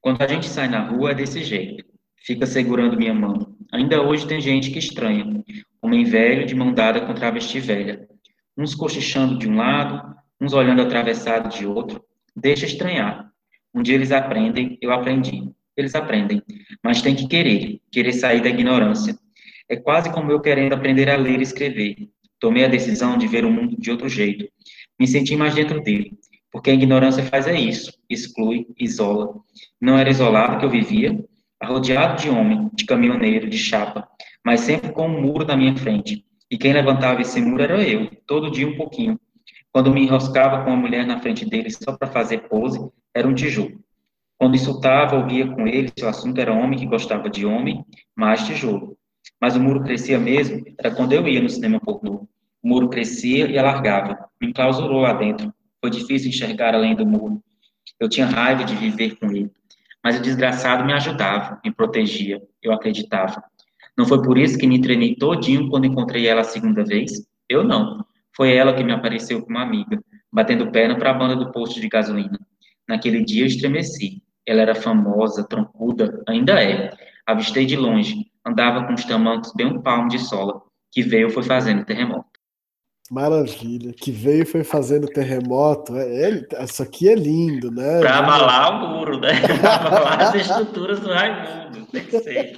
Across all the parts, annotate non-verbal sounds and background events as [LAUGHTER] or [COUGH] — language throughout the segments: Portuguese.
Quando a gente sai na rua é desse jeito. Fica segurando minha mão. Ainda hoje tem gente que estranha. Homem velho de mão dada com travesti velha. Uns cochichando de um lado, uns olhando atravessado de outro. Deixa estranhar. Um dia eles aprendem, eu aprendi. Eles aprendem, mas tem que querer, querer sair da ignorância. É quase como eu querendo aprender a ler e escrever. Tomei a decisão de ver o mundo de outro jeito. Me senti mais dentro dele, porque a ignorância faz é isso, exclui, isola. Não era isolado que eu vivia, rodeado de homem, de caminhoneiro, de chapa, mas sempre com um muro na minha frente. E quem levantava esse muro era eu, todo dia um pouquinho. Quando me enroscava com uma mulher na frente dele só para fazer pose, era um tijolo. Quando insultava ou ria com ele, se o assunto era homem que gostava de homem, mais tijolo. Mas o muro crescia mesmo, era quando eu ia no cinema pornô. O muro crescia e alargava, me enclausurou lá dentro. Foi difícil enxergar além do muro. Eu tinha raiva de viver com ele. Mas o desgraçado me ajudava, me protegia, eu acreditava. Não foi por isso que me treinei todinho quando encontrei ela a segunda vez? Eu não. Foi ela que me apareceu como amiga, batendo perna para a banda do posto de gasolina. Naquele dia eu estremeci. Ela era famosa, troncuda, ainda é. Avistei de longe, andava com os tamancos bem um palmo de sola, que veio foi fazendo terremoto. Maravilha, que veio foi fazendo terremoto. É, é, isso aqui é lindo, né? Para abalar o muro, né? [LAUGHS] Para abalar as estruturas do Raimundo. Tem que ser.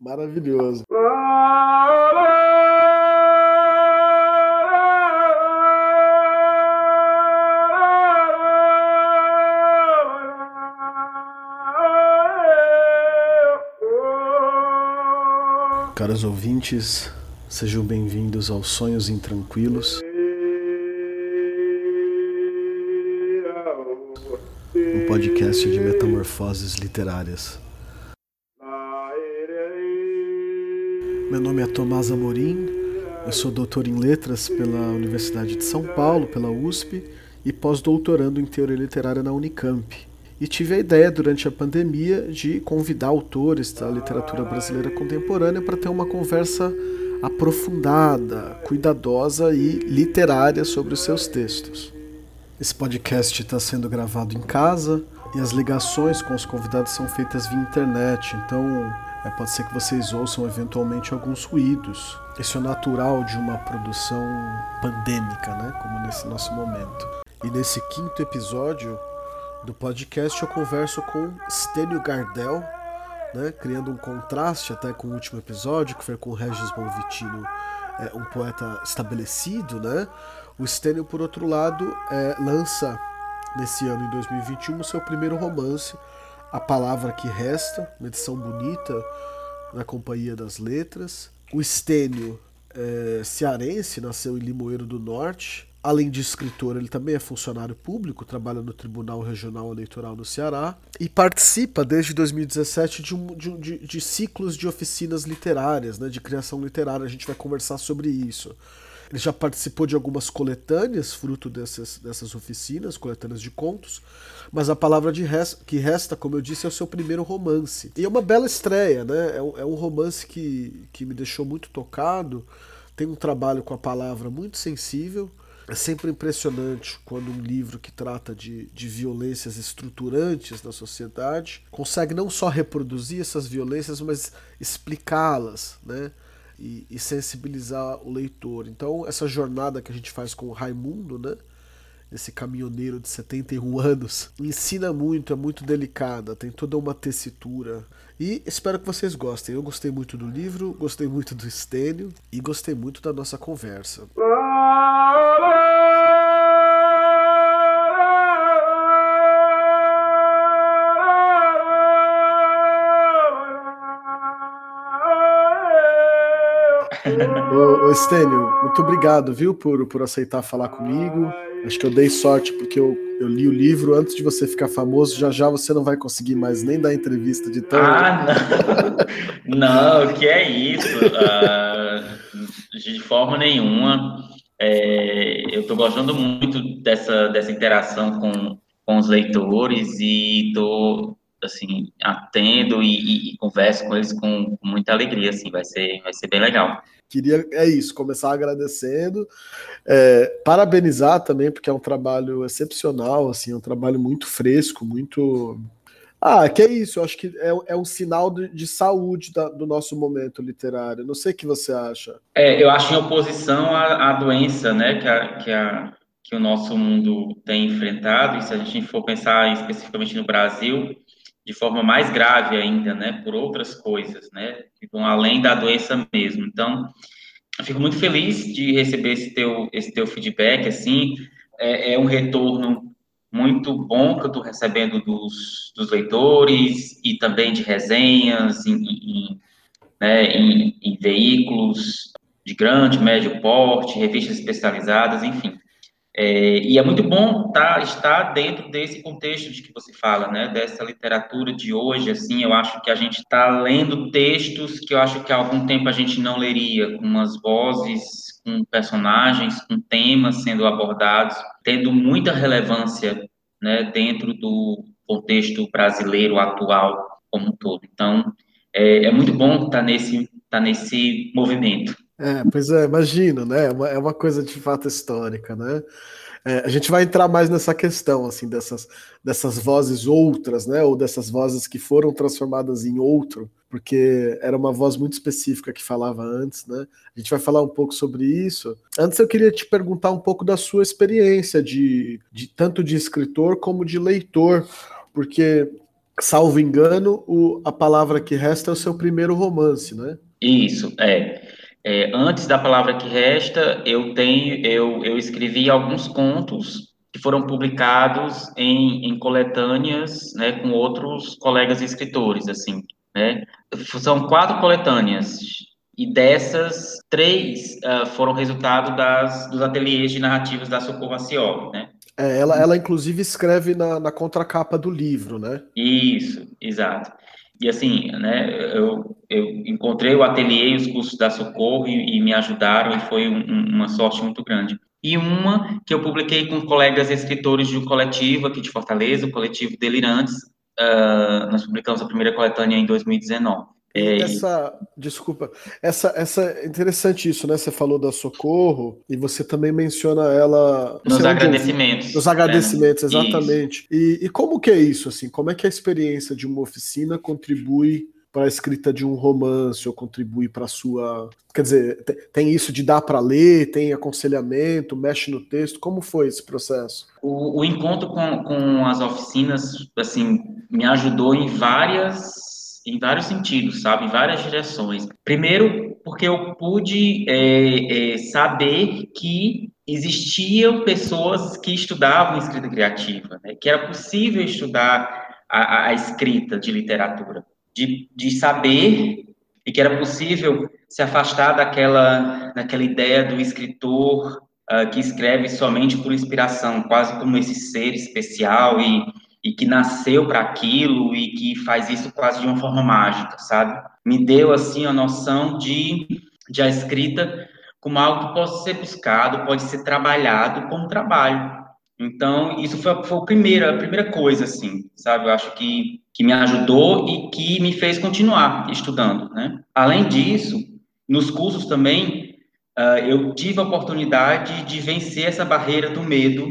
Maravilhoso. Caros ouvintes, sejam bem-vindos aos Sonhos Intranquilos. Um podcast de metamorfoses literárias. Meu nome é Tomás Amorim, eu sou doutor em letras pela Universidade de São Paulo, pela USP, e pós-doutorando em teoria literária na Unicamp e tive a ideia durante a pandemia de convidar autores da literatura brasileira contemporânea para ter uma conversa aprofundada, cuidadosa e literária sobre os seus textos. Esse podcast está sendo gravado em casa e as ligações com os convidados são feitas via internet, então é, pode ser que vocês ouçam eventualmente alguns ruídos. Isso é natural de uma produção pandêmica, né? como nesse nosso momento. E nesse quinto episódio, do podcast eu converso com Stênio Gardel, né, criando um contraste até com o último episódio, que foi com Regis Bonvitino, é, um poeta estabelecido. Né? O Stênio, por outro lado, é, lança nesse ano, em 2021, o seu primeiro romance, A Palavra Que Resta, uma edição bonita na Companhia das Letras. O Stênio é cearense, nasceu em Limoeiro do Norte, Além de escritor, ele também é funcionário público, trabalha no Tribunal Regional Eleitoral no Ceará e participa desde 2017 de, um, de, de, de ciclos de oficinas literárias, né, de criação literária. A gente vai conversar sobre isso. Ele já participou de algumas coletâneas, fruto dessas, dessas oficinas, coletâneas de contos, mas a palavra de resta, que resta, como eu disse, é o seu primeiro romance. E é uma bela estreia, né? É um, é um romance que, que me deixou muito tocado. Tem um trabalho com a palavra muito sensível é sempre impressionante quando um livro que trata de, de violências estruturantes na sociedade consegue não só reproduzir essas violências, mas explicá-las, né? E, e, sensibilizar o leitor. Então, essa jornada que a gente faz com o Raimundo, né? Esse caminhoneiro de 71 [LAUGHS] anos, ensina muito, é muito delicada, tem toda uma tessitura. E espero que vocês gostem. Eu gostei muito do livro, gostei muito do Estênio e gostei muito da nossa conversa. Ô, ô Estênio, muito obrigado, viu, por, por aceitar falar comigo. Acho que eu dei sorte porque eu, eu li o livro antes de você ficar famoso. Já já você não vai conseguir mais nem dar entrevista de tão. Ah, não! não, que é isso? Uh, de forma nenhuma. É, eu estou gostando muito dessa, dessa interação com, com os leitores e estou assim atendo e, e, converso com eles com, com muita alegria. Assim, vai ser vai ser bem legal queria, é isso, começar agradecendo, é, parabenizar também, porque é um trabalho excepcional, assim, é um trabalho muito fresco, muito... Ah, que é isso. Eu acho que é, é um sinal de, de saúde da, do nosso momento literário. Não sei o que você acha. É, eu acho em oposição à, à doença, né, que, a, que, a, que o nosso mundo tem enfrentado. E se a gente for pensar especificamente no Brasil, de forma mais grave ainda, né, por outras coisas, né, que vão além da doença mesmo. Então, eu fico muito feliz de receber esse teu, esse teu feedback, assim, é, é um retorno muito bom que eu estou recebendo dos, dos leitores e também de resenhas em, em, né, em, em veículos de grande, médio porte, revistas especializadas, enfim. É, e é muito bom tá, estar dentro desse contexto de que você fala, né? Dessa literatura de hoje, assim, eu acho que a gente está lendo textos que eu acho que há algum tempo a gente não leria, com umas vozes, com personagens, com temas sendo abordados, tendo muita relevância, né? Dentro do contexto brasileiro atual como um todo. Então, é, é muito bom estar tá nesse, tá nesse movimento. É, pois é, imagino, né? É uma, é uma coisa de fato histórica, né? É, a gente vai entrar mais nessa questão, assim, dessas, dessas vozes outras, né? Ou dessas vozes que foram transformadas em outro, porque era uma voz muito específica que falava antes, né? A gente vai falar um pouco sobre isso. Antes eu queria te perguntar um pouco da sua experiência de, de tanto de escritor como de leitor, porque salvo engano, o, a palavra que resta é o seu primeiro romance, né? Isso, é. É, antes da palavra que resta, eu tenho, eu, eu escrevi alguns contos que foram publicados em, em coletâneas, né, com outros colegas escritores, assim, né. São quatro coletâneas e dessas três uh, foram resultado das dos ateliês de narrativas da Socorro Acioli, né. É, ela, ela inclusive escreve na, na contracapa do livro, né? Isso, exato. E assim, né, eu, eu encontrei o ateliê e os cursos da Socorro e, e me ajudaram e foi um, uma sorte muito grande. E uma que eu publiquei com colegas escritores de um coletivo aqui de Fortaleza, o coletivo Delirantes. Uh, nós publicamos a primeira coletânea em 2019. É, essa, desculpa, essa, essa é interessante isso, né? Você falou da Socorro e você também menciona ela nos agradecimentos. Nos agradecimentos, né? exatamente. E, e, como que é isso assim? Como é que a experiência de uma oficina contribui para a escrita de um romance ou contribui para a sua, quer dizer, tem isso de dar para ler, tem aconselhamento, mexe no texto. Como foi esse processo? O, o encontro com, com as oficinas, assim, me ajudou em várias em vários sentidos, sabe? Em várias direções. Primeiro, porque eu pude é, é, saber que existiam pessoas que estudavam escrita criativa, né? que era possível estudar a, a escrita de literatura, de, de saber e que era possível se afastar daquela, daquela ideia do escritor uh, que escreve somente por inspiração, quase como esse ser especial e e que nasceu para aquilo e que faz isso quase de uma forma mágica, sabe? Me deu assim a noção de, de a escrita como algo que pode ser buscado, pode ser trabalhado como trabalho. Então, isso foi, foi a, primeira, a primeira coisa, assim, sabe? Eu acho que, que me ajudou e que me fez continuar estudando, né? Além disso, nos cursos também, uh, eu tive a oportunidade de vencer essa barreira do medo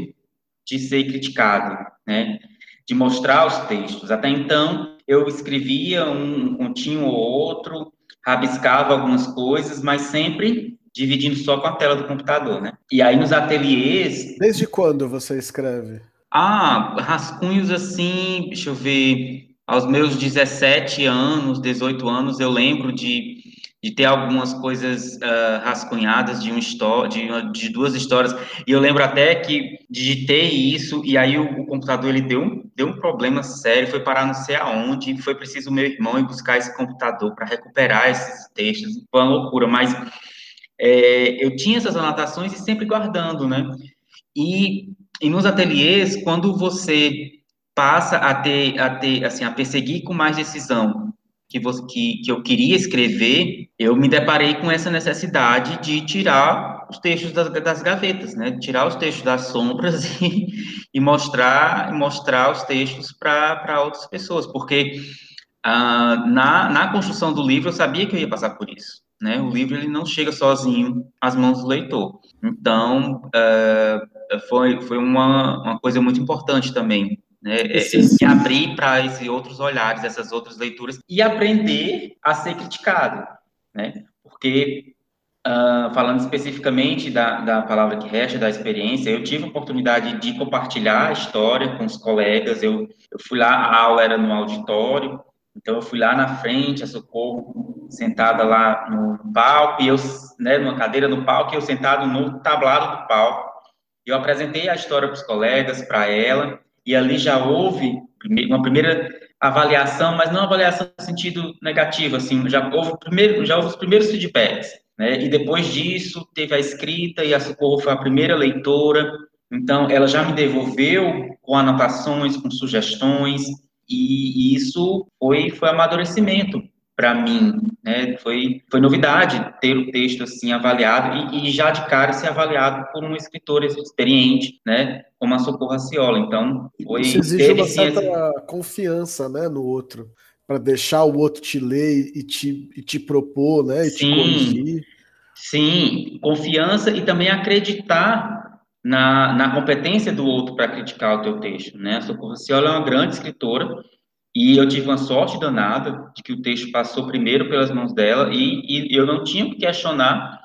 de ser criticado, né? De mostrar os textos. Até então, eu escrevia um continho ou outro, rabiscava algumas coisas, mas sempre dividindo só com a tela do computador, né? E aí nos ateliês... Desde quando você escreve? Ah, rascunhos assim, deixa eu ver, aos meus 17 anos, 18 anos, eu lembro de de ter algumas coisas uh, rascunhadas de, um de, de, duas histórias. E eu lembro até que digitei isso e aí o, o, computador ele deu um, deu um problema sério, foi parar não sei aonde, foi preciso meu irmão ir buscar esse computador para recuperar esses textos. Foi uma loucura, mas é, eu tinha essas anotações e sempre guardando, né? E, e nos ateliês, quando você passa a ter, a ter, assim, a perseguir com mais decisão que, você, que, que eu queria escrever, eu me deparei com essa necessidade de tirar os textos das, das gavetas, né? Tirar os textos das sombras [LAUGHS] e, e mostrar, mostrar os textos para outras pessoas, porque ah, na, na construção do livro eu sabia que eu ia passar por isso. Né? O livro ele não chega sozinho às mãos do leitor. Então, uh, foi, foi uma, uma coisa muito importante também né? É, é, me abrir para esses outros olhares, essas outras leituras e aprender a ser criticado, né? Porque Uh, falando especificamente da, da palavra que resta, da experiência, eu tive a oportunidade de compartilhar a história com os colegas. Eu, eu fui lá, a aula era no auditório, então eu fui lá na frente, a Socorro sentada lá no palco, e eu, né, numa cadeira no palco, e eu sentado no tablado do palco. Eu apresentei a história para os colegas, para ela, e ali já houve uma primeira avaliação, mas não avaliação no sentido negativo, assim, já houve, primeiro, já houve os primeiros feedbacks. Né? E depois disso, teve a escrita e a Socorro foi a primeira leitora. Então, ela já me devolveu com anotações, com sugestões, e, isso foi, foi amadurecimento para mim, né? Foi, foi novidade ter o texto assim avaliado e, e, já de cara ser avaliado por um escritor experiente, né? Como a Socorro Aciola. Então, foi Isso exige uma certa esse... confiança, né, no outro para deixar o outro te ler e te, e te propor, né? E sim, te corrigir. Sim, confiança e também acreditar na, na competência do outro para criticar o teu texto, né? A Socorro Ciola é uma grande escritora e eu tive uma sorte danada de que o texto passou primeiro pelas mãos dela e, e eu não tinha que questionar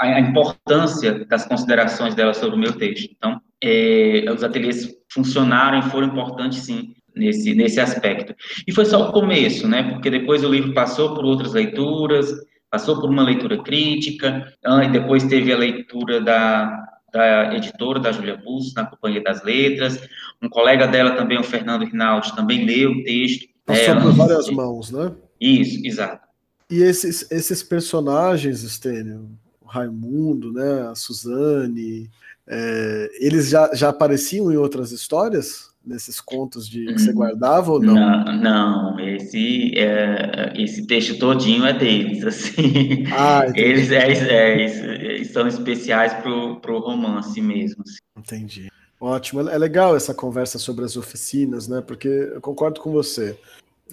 a, a, importância das considerações dela sobre o meu texto. Então, é, os ateliês funcionaram e foram importantes, sim, nesse, nesse aspecto. E foi só o começo, né? Porque depois o livro passou por outras leituras, passou por uma leitura crítica, e depois teve a leitura da, da editora, da Júlia Busso, na Companhia das Letras. Um colega dela também, o Fernando Rinaldi, também leu o texto. Passou por várias mãos, né? Isso, exato. E esses, esses personagens, Estênio, o Raimundo, né, a Suzane, é, eles já, já apareciam em outras histórias? Nesses contos de que você uhum. guardava ou não? Não, não esse, é, esse texto todinho é deles, [LAUGHS] assim. Ah, eles, é, é, eles são especiais para o romance mesmo. Assim. Entendi. Ótimo, é legal essa conversa sobre as oficinas, né? Porque eu concordo com você.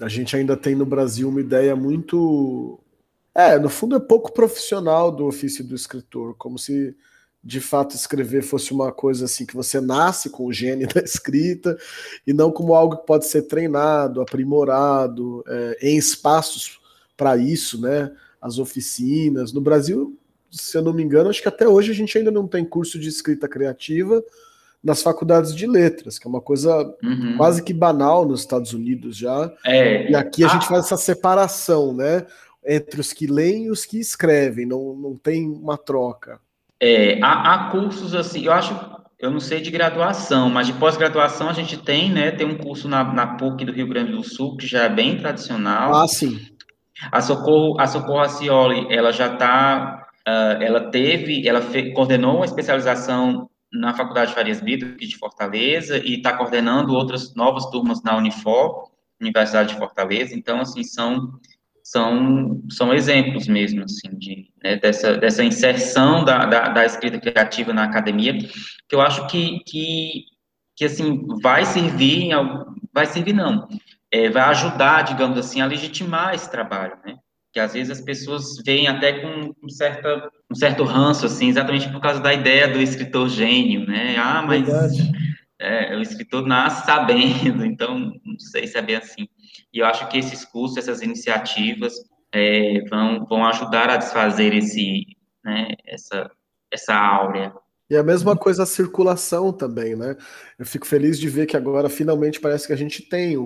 A gente ainda tem no Brasil uma ideia muito. É, no fundo é pouco profissional do ofício do escritor, como se de fato escrever fosse uma coisa assim que você nasce com o gene [LAUGHS] da escrita e não como algo que pode ser treinado, aprimorado é, em espaços para isso, né? As oficinas no Brasil, se eu não me engano, acho que até hoje a gente ainda não tem curso de escrita criativa nas faculdades de letras, que é uma coisa uhum. quase que banal nos Estados Unidos já. É. E aqui a ah. gente faz essa separação, né? Entre os que leem e os que escrevem, não, não tem uma troca. É, há, há, cursos assim, eu acho, eu não sei de graduação, mas de pós-graduação a gente tem, né? Tem um curso na, na PUC do Rio Grande do Sul, que já é bem tradicional. Ah, sim. A Socorro, a Socorro Acioli, ela já está, uh, ah, ela teve, ela fe, coordenou uma especialização na Faculdade Farias Brito, aqui de Fortaleza, e está coordenando outras novas turmas na Unifor, Universidade de Fortaleza. Então, assim, são são, são exemplos mesmo, assim, de, né, dessa, dessa inserção da, da, da, escrita criativa na academia, que eu acho que, que, que assim, vai servir, vai servir não, é, vai ajudar, digamos assim, a legitimar esse trabalho, né, que às vezes as pessoas veem até com um, certa, um certo ranço, assim, exatamente por causa da ideia do escritor gênio, né, ah, mas é, o escritor nasce sabendo, [LAUGHS] então, não sei se é bem assim. E eu acho que esses cursos, essas iniciativas, é, vão, vão ajudar a desfazer esse, né, essa, essa áurea. E a mesma coisa a circulação também, né? Eu fico feliz de ver que agora finalmente parece que a gente tem.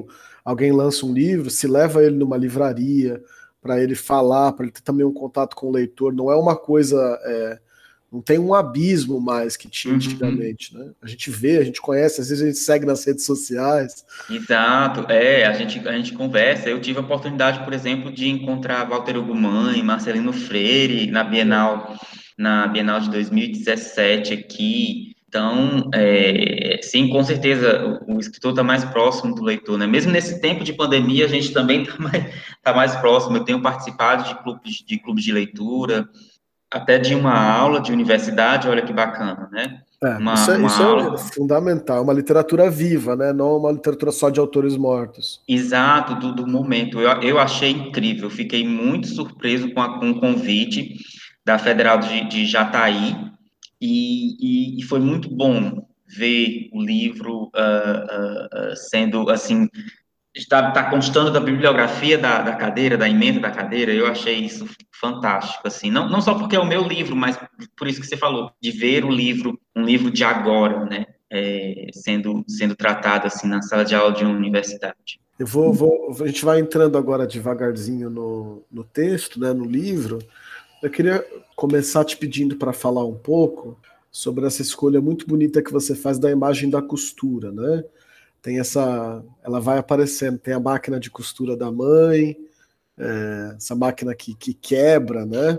Alguém lança um livro, se leva ele numa livraria para ele falar, para ele ter também um contato com o leitor. Não é uma coisa é, não tem um abismo mais que tinha uhum. antigamente, né? A gente vê, a gente conhece, às vezes a gente segue nas redes sociais. Exato, é, a gente, a gente conversa. Eu tive a oportunidade, por exemplo, de encontrar Walter Ugumãe, Marcelino Freire na Bienal, na Bienal de 2017 aqui. Então, é, sim, com certeza, o, o escritor está mais próximo do leitor, né? Mesmo nesse tempo de pandemia, a gente também está mais, tá mais próximo. Eu tenho participado de clubes de, clubes de leitura, até de uma aula de universidade, olha que bacana, né? É, uma, isso, é, isso é aula... é, fundamental, uma literatura viva, né? Não uma literatura só de autores mortos. Exato, do, do momento. Eu, eu achei incrível, fiquei muito surpreso com, a, com o convite da Federal de, de Jataí, e, e, e, foi muito bom ver o livro uh, uh, sendo, assim, está, está constando da bibliografia da, da cadeira, da emenda da cadeira, eu achei isso fantástico, assim, não, não só porque é o meu livro, mas por isso que você falou, de ver o livro, um livro de agora, né, é, sendo, sendo tratado, assim, na sala de aula de uma universidade. Eu vou, vou, a gente vai entrando agora devagarzinho no, no texto, né, no livro. Eu queria começar te pedindo para falar um pouco sobre essa escolha muito bonita que você faz da imagem da costura, né? Tem essa, ela vai aparecendo, tem a máquina de costura da mãe, é, essa máquina que, que quebra, né?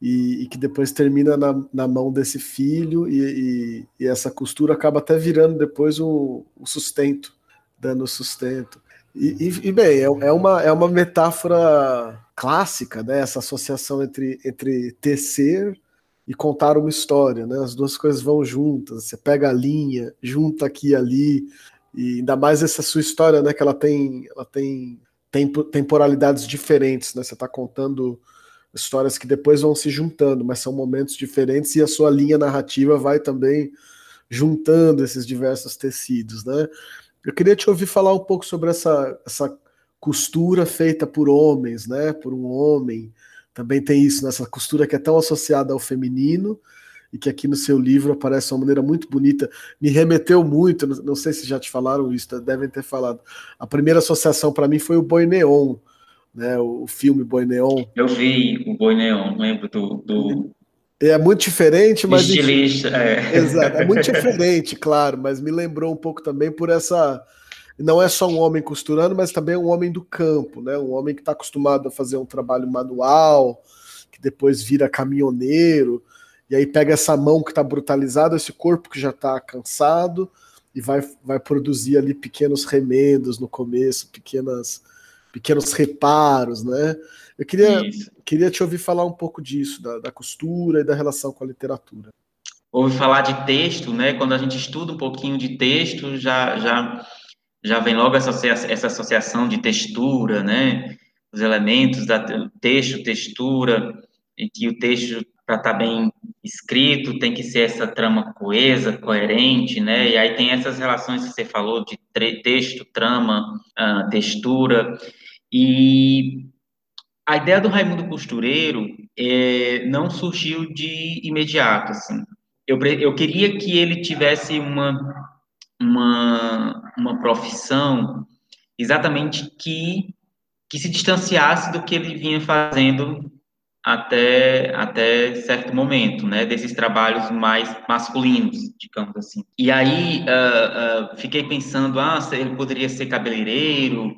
E, e que depois termina na, na mão desse filho e, e, e, essa costura acaba até virando depois o, o sustento, dando sustento. E, bem, é, é, uma, é uma metáfora clássica, né? Essa associação entre, entre tecer e contar uma história, né? As duas coisas vão juntas. Você pega a linha, junta aqui e ali, e ainda mais essa sua história, né? Que ela tem, ela tem temporalidades diferentes, né? Você está contando histórias que depois vão se juntando, mas são momentos diferentes e a sua linha narrativa vai também juntando esses diversos tecidos, né? Eu queria te ouvir falar um pouco sobre essa, essa costura feita por homens, né? Por um homem. Também tem isso nessa costura que é tão associada ao feminino e que aqui no seu livro aparece de uma maneira muito bonita. Me remeteu muito, não sei se já te falaram isso, devem ter falado. A primeira associação para mim foi o Boi Neon, né? O filme Boi Neon. Eu vi o Boi Neon, lembro do, do é muito diferente, mas. Estilista, é. [LAUGHS] Exato, é muito diferente, claro, mas me lembrou um pouco também por essa. Não é só um homem costurando, mas também um homem do campo, né? Um homem que está acostumado a fazer um trabalho manual, que depois vira caminhoneiro, e aí pega essa mão que está brutalizada, esse corpo que já está cansado, e vai, vai produzir ali pequenos remendos no começo, pequenas, pequenos reparos, né? Eu queria, queria te ouvir falar um pouco disso, da, da costura e da relação com a literatura. Ouve falar de texto, né? Quando a gente estuda um pouquinho de texto, já, já, já vem logo essa, essa associação de textura, né? Os elementos da texto, textura, e que o texto para estar tá bem escrito tem que ser essa trama coesa, coerente, né? E aí tem essas relações que você falou de texto, trama, uh, textura. E a ideia do Raimundo Costureiro é, não surgiu de imediato, assim. Eu, eu queria que ele tivesse uma, uma, uma profissão exatamente que, que se distanciasse do que ele vinha fazendo até, até certo momento, né, desses trabalhos mais masculinos, digamos assim. E aí uh, uh, fiquei pensando, ah, ele poderia ser cabeleireiro,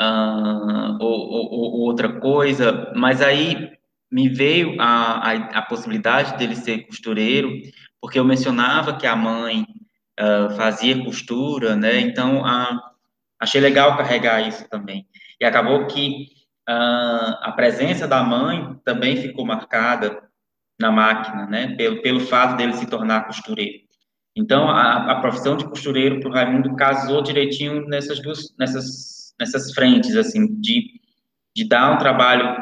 uh, ou, ou, ou, outra coisa, mas aí me veio a, a, a, possibilidade dele ser costureiro, porque eu mencionava que a mãe fazia costura, né? Então, achei legal carregar isso também. E acabou que uh, a presença da mãe também ficou marcada na máquina, né? Pelo, pelo fato dele se tornar costureiro. Então, a, a profissão de costureiro para o Raimundo casou direitinho nessas duas, nessas nessas frentes, assim, de, de dar um trabalho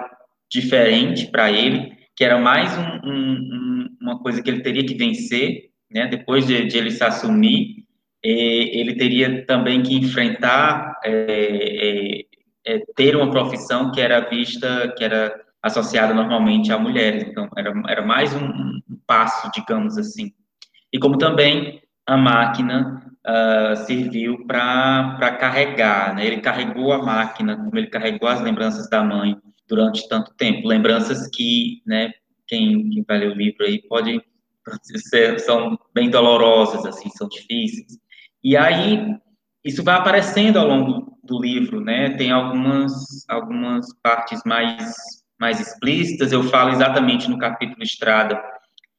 diferente para ele, que era mais um, um, uma coisa que ele teria que vencer, né, depois de, de ele se assumir, ele teria também que enfrentar, é, é, é, ter uma profissão que era vista, que era associada normalmente a mulheres, então era, era mais um, passo, digamos assim. E como também a máquina uh, serviu para carregar, né? Ele carregou a máquina, como ele carregou as lembranças da mãe durante tanto tempo. Lembranças que, né, quem, quem vai ler o livro aí pode [LAUGHS] ser, são bem dolorosas, assim, são difíceis. E aí, isso vai aparecendo ao longo do livro, né? Tem algumas, algumas partes mais, mais explícitas. Eu falo exatamente no capítulo Estrada.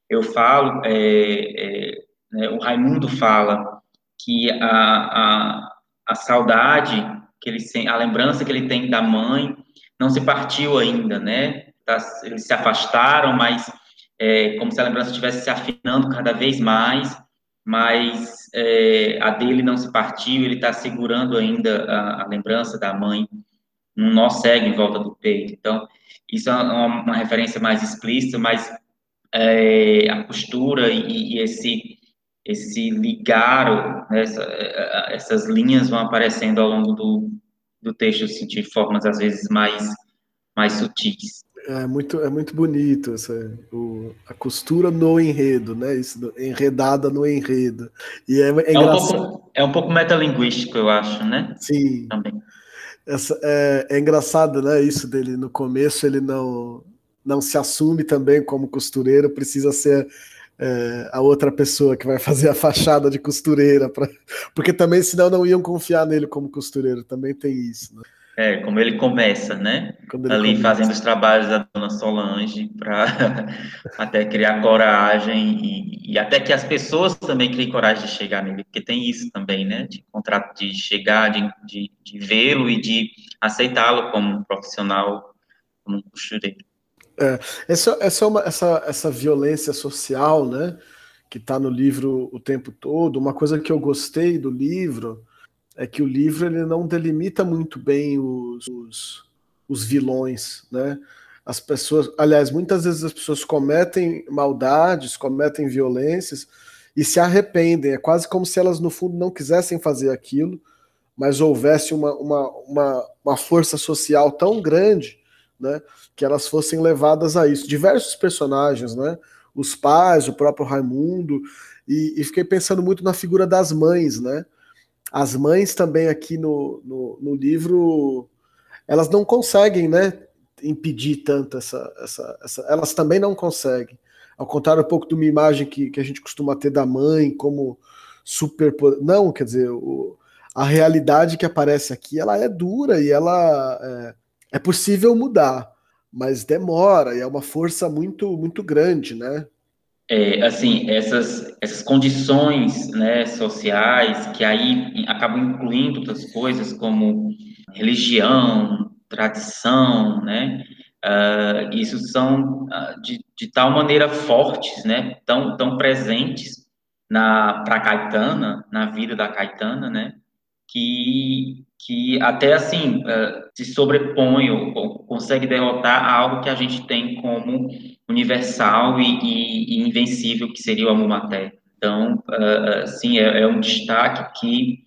Eu falo, é, é, né, o Raimundo fala que a, a, a saudade, que ele, a lembrança que ele tem da mãe não se partiu ainda, né? Tá, eles se afastaram, mas é, como se a lembrança estivesse se afinando cada vez mais, mas é, a dele não se partiu, ele está segurando ainda a, a, lembrança da mãe, um nó cego em volta do peito. Então, isso é uma, uma referência mais explícita, mas é, a postura e, e esse esse ligar, né, essa, essas linhas vão aparecendo ao longo do, do texto assim, formas às vezes mais mais sutis. É muito, é muito bonito essa, o, a costura no enredo, né? Isso, enredada no enredo. E é, é, é um pouco, é um pouco metalinguístico, eu acho, né? Sim. Também. Essa, é, é engraçado, né? Isso dele no começo ele não não se assume também como costureiro, precisa ser é, a outra pessoa que vai fazer a fachada de costureira, pra, porque também senão não iam confiar nele como costureiro, também tem isso. Né? É, como ele começa, né? Ele Ali começa. fazendo os trabalhos da dona Solange para [LAUGHS] até criar coragem e, e, até que as pessoas também criem coragem de chegar nele, porque tem isso também, né? De contrato, de chegar, de, de, de vê-lo e de aceitá-lo como um profissional, como um costureiro. É, essa, essa, é uma, essa, essa violência social, né? Que está no livro o tempo todo. Uma coisa que eu gostei do livro é que o livro ele não delimita muito bem os, os, os vilões, né? As pessoas, aliás, muitas vezes as pessoas cometem maldades, cometem violências e se arrependem. É quase como se elas, no fundo, não quisessem fazer aquilo, mas houvesse uma, uma, uma, uma força social tão grande né, que elas fossem levadas a isso. Diversos personagens, né? Os pais, o próprio Raimundo, e, e fiquei pensando muito na figura das mães, né? As mães também aqui no, no, no livro, elas não conseguem, né, impedir tanto essa, essa, essa, Elas também não conseguem. Ao contrário um pouco de uma imagem que, que a gente costuma ter da mãe como super. Não, quer dizer, o, a realidade que aparece aqui ela é dura e ela é, é possível mudar, mas demora e é uma força muito muito grande, né? É, assim, essas, essas condições né, sociais que aí acabam incluindo outras coisas como religião, tradição, né? Uh, isso são uh, de, de tal maneira fortes, né? Tão, tão presentes na para Caetana, na vida da Caetana, né? Que, que até assim uh, se sobrepõe ou, consegue derrotar algo que a gente tem como universal e, e, e invencível, que seria o amor materno. Então, uh, sim, é, é, um destaque que,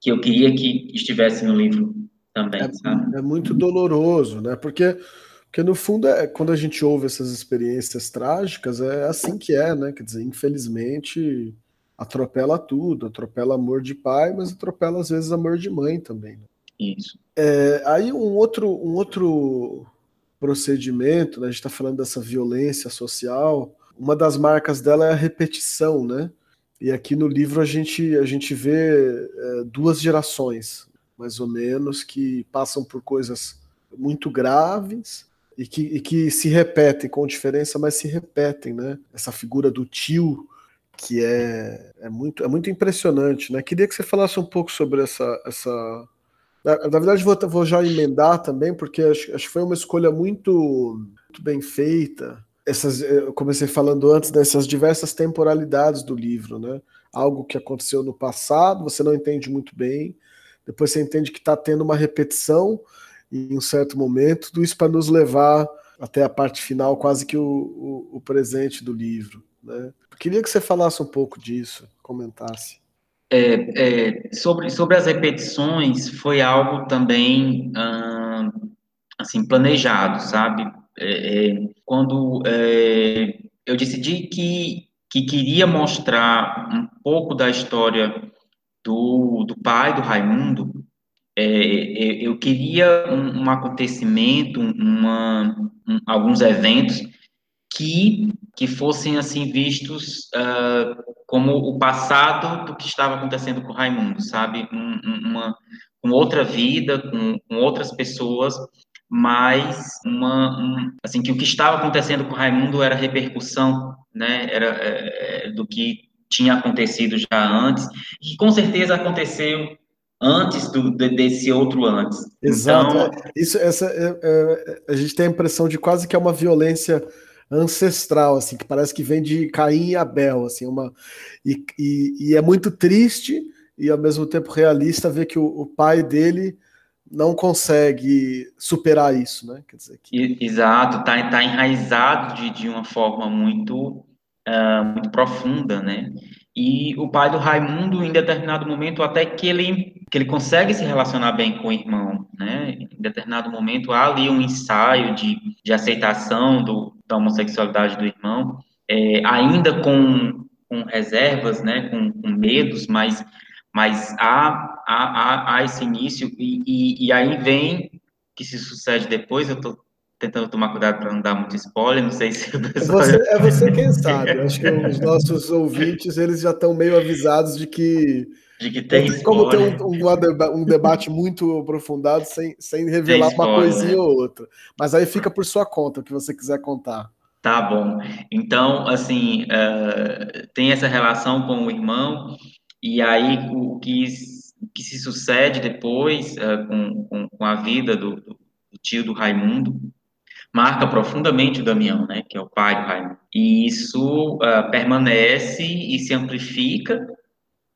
que eu queria que estivesse no livro também, é? É muito doloroso, né? Porque, porque no fundo, é, quando a gente ouve essas experiências trágicas, é assim que é, né? Quer dizer, infelizmente, atropela tudo, atropela amor de pai, mas atropela às vezes amor de mãe também. Né? Isso. É, aí um outro, um outro procedimento, né? a gente está falando dessa violência social, uma das marcas dela é a repetição, né? E aqui no livro a gente, a gente vê é, duas gerações, mais ou menos, que passam por coisas muito graves e que, e que se repetem com diferença, mas se repetem, né? Essa figura do tio que é, é, muito, é muito impressionante, né? Queria que você falasse um pouco sobre essa, essa na, na verdade, vou, vou, já emendar também, porque acho, acho que foi uma escolha muito, muito bem feita. Essas, eu comecei falando antes dessas diversas temporalidades do livro, né? Algo que aconteceu no passado, você não entende muito bem, depois você entende que está tendo uma repetição em um certo momento, tudo isso para nos levar até a parte final, quase que o, o, o presente do livro. Né? queria que você falasse um pouco disso, comentasse. É, é, sobre, sobre as repetições, foi algo também, assim, planejado, sabe? É, é quando é, eu decidi que, que queria mostrar um pouco da história do, do pai do Raimundo, é, eu queria um, um acontecimento, uma, um, alguns eventos que, que fossem assim vistos uh, como o passado do que estava acontecendo com o Raimundo, sabe? Um, uma, com outra vida, com, com outras pessoas, mas uma, um, assim que o que estava acontecendo com o Raimundo era repercussão, né? Era é, do que tinha acontecido já antes e com certeza aconteceu antes do, desse outro antes. Exato. Então, Isso, essa, é, é, a gente tem a impressão de quase que é uma violência ancestral, assim, que parece que vem de Caim e Abel, assim, uma e, e, e é muito triste e ao mesmo tempo realista ver que o, o, pai dele não consegue superar isso, né? Quer dizer que... Exato, tá, tá enraizado de, de uma forma muito, uh, muito profunda, né? e o pai do Raimundo, em determinado momento, até que ele, que ele consegue se relacionar bem com o irmão, né? Em determinado momento, há ali um ensaio de, de aceitação do, da homossexualidade do irmão, é, ainda com, com reservas, né? Com, com medos, mas, mas há, há, há, esse início, e, e, e aí vem que se sucede depois, eu estou tentando tomar cuidado para não dar muito spoiler, não sei [LAUGHS] se o pessoal... É você, é você quem sabe, acho que [LAUGHS] os nossos ouvintes, eles já estão meio avisados de que... De que tem. Como ter um, um, um, debate muito aprofundado sem, sem revelar uma coisinha ou outra. Mas aí fica por sua conta, o que você quiser contar. Tá bom. Então, assim, uh, tem essa relação com o irmão, e aí o que, que se sucede depois uh, com, com, com, a vida do, do tio do Raimundo, marca profundamente o Damião, né, que é o pai do Raimundo. E isso uh, permanece e se amplifica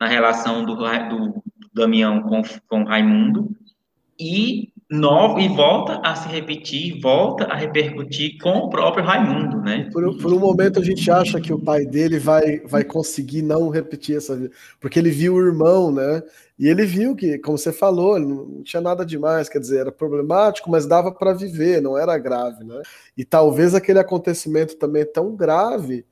na relação do, do Damião com, com Raimundo e novo e volta a se repetir, volta a repercutir com o próprio Raimundo, né? Por, por, um momento a gente acha que o pai dele vai, vai conseguir não repetir essa porque ele viu o irmão, né? E ele viu que, como você falou, não tinha nada demais, quer dizer, era problemático, mas dava para viver, não era grave, né? E talvez aquele acontecimento também tão grave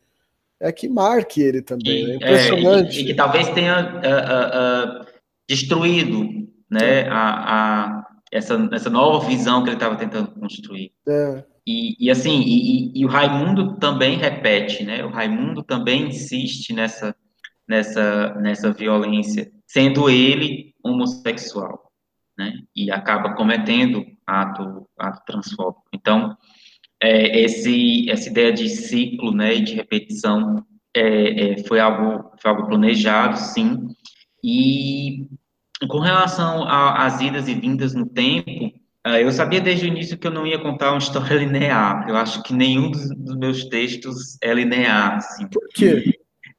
é que marque ele também, e, né? Impressionante. É, e, e, que talvez tenha uh, uh, uh, destruído, né, é. a, a, essa, essa nova visão que ele estava tentando construir. É. E, e, assim, e, e, o Raimundo também repete, né? O Raimundo também insiste nessa, nessa, nessa violência sendo ele homossexual, né? E acaba cometendo ato, ato transfóbico. Então, é, esse, essa ideia de ciclo, né, e de repetição é, é, foi, algo, foi algo planejado, sim. E com relação às idas e vindas no tempo, é, eu sabia desde o início que eu não ia contar uma [LAUGHS] história linear. Eu acho que nenhum dos, dos meus textos é linear. Assim. Por quê?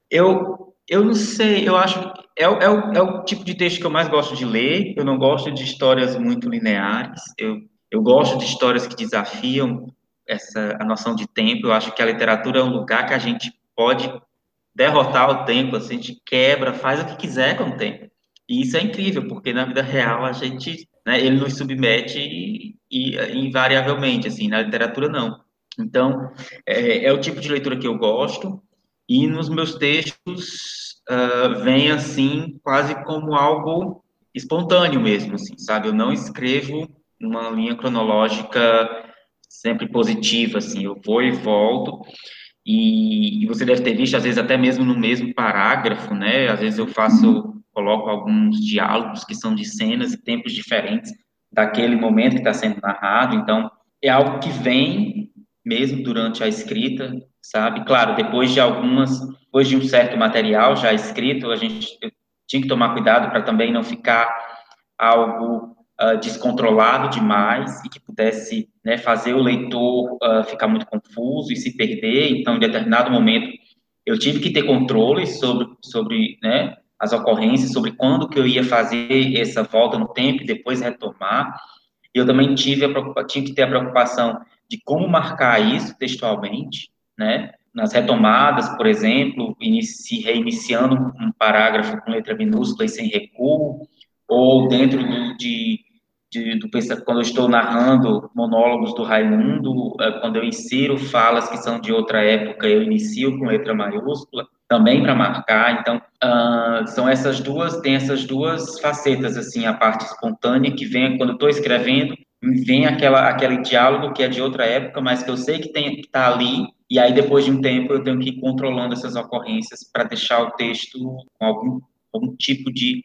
Eu, eu não sei, eu acho que é, é, o, é o tipo de texto que eu mais gosto de ler. Eu não gosto de histórias muito lineares. Eu, eu gosto de histórias que desafiam essa a noção de tempo. Eu acho que a literatura é um lugar que a gente pode derrotar o tempo, assim, a gente quebra, faz o que quiser com o tempo. E isso é incrível, porque na vida real a gente, né, ele nos submete e, e, invariavelmente, assim, na literatura não. Então, é, é o tipo de leitura que eu gosto. E nos meus textos uh, vem assim quase como algo espontâneo mesmo, assim, sabe? Eu não escrevo uma linha cronológica sempre positiva, assim, eu vou e volto. E, e, você deve ter visto, às vezes, até mesmo no mesmo parágrafo, né? Às vezes eu faço, coloco alguns diálogos que são de cenas e tempos diferentes daquele momento que está sendo narrado. Então, é algo que vem mesmo durante a escrita, sabe? Claro, depois de algumas, depois de um certo material já escrito, a gente tinha que tomar cuidado para também não ficar algo uh, descontrolado demais e que pudesse né, fazer o leitor uh, ficar muito confuso e se perder. Então, em determinado momento, eu tive que ter controle sobre, sobre né, as ocorrências, sobre quando que eu ia fazer essa volta no tempo e depois retomar. Eu também tive a, que ter a preocupação de como marcar isso textualmente, né? Nas retomadas, por exemplo, inici, reiniciando um parágrafo com letra minúscula e sem recuo, ou dentro de, de, do quando eu estou narrando monólogos do Raimundo, é, quando eu insiro falas que são de outra época, eu inicio com letra maiúscula, também para marcar. Então, uh, são essas duas, tem essas duas facetas, assim, a parte espontânea que vem quando estou escrevendo vem aquela, aquele diálogo que é de outra época, mas que eu sei que está ali, e aí depois de um tempo eu tenho que ir controlando essas ocorrências para deixar o texto com algum, algum tipo de,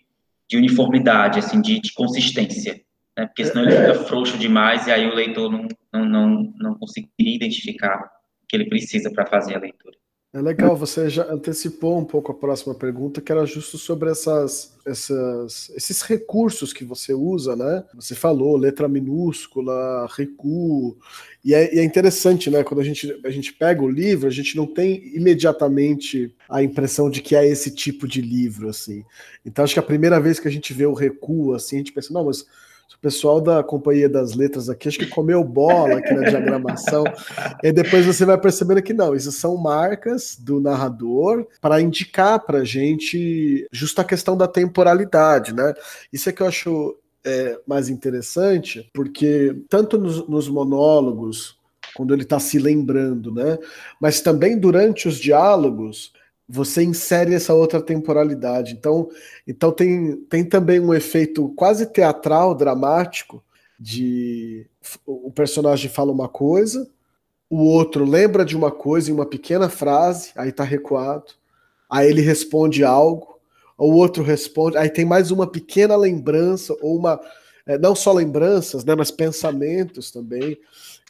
de uniformidade, assim, de, de consistência, né? porque senão ele fica frouxo demais e aí o leitor não, não, não, não conseguiria identificar o que ele precisa para fazer a leitura. É legal, você já antecipou um pouco a próxima pergunta, que era justo sobre essas, essas, esses recursos que você usa, né? Você falou letra minúscula, recuo, e é, e é, interessante, né? Quando a gente, a gente pega o livro, a gente não tem imediatamente a impressão de que é esse tipo de livro, assim. Então acho que a primeira vez que a gente vê o recuo, assim, a gente pensa, não, mas O pessoal da Companhia das Letras aqui, acho que comeu bola aqui na diagramação. e depois você vai percebendo que não, isso são marcas do narrador para indicar para gente justa a questão da temporalidade, né? Isso é que eu acho é, mais interessante, porque tanto nos, nos monólogos, quando ele está se lembrando, né? Mas também durante os diálogos, você insere essa outra temporalidade. Então, então tem, tem também um efeito quase teatral, dramático, de o personagem fala uma coisa, o outro lembra de uma coisa em uma pequena frase, aí está recuado, aí ele responde algo, o outro responde, aí tem mais uma pequena lembrança, ou uma. É, não só lembranças, né, mas pensamentos também.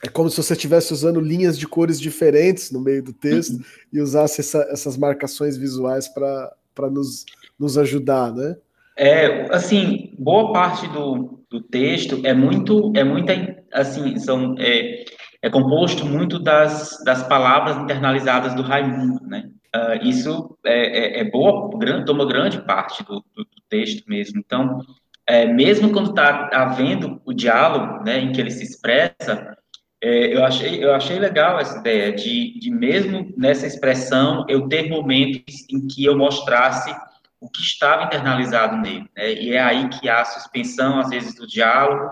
É como se você estivesse usando linhas de cores diferentes no meio do texto uhum. e usasse essa, essas marcações visuais para nos, nos ajudar, né? É, assim, boa parte do, do texto é muito, é muita, assim, são, é, é composto muito das, das palavras internalizadas do Raimundo, né? Uh, isso é, é, é, boa, grande, toma grande parte do, do, do texto mesmo. Então, é, mesmo quando está havendo o diálogo, né, em que ele se expressa, é, eu, achei, eu achei legal essa ideia de, de, mesmo nessa expressão, eu ter momentos em que eu mostrasse o que estava internalizado nele. Né? E é aí que há a suspensão, às vezes, do diálogo,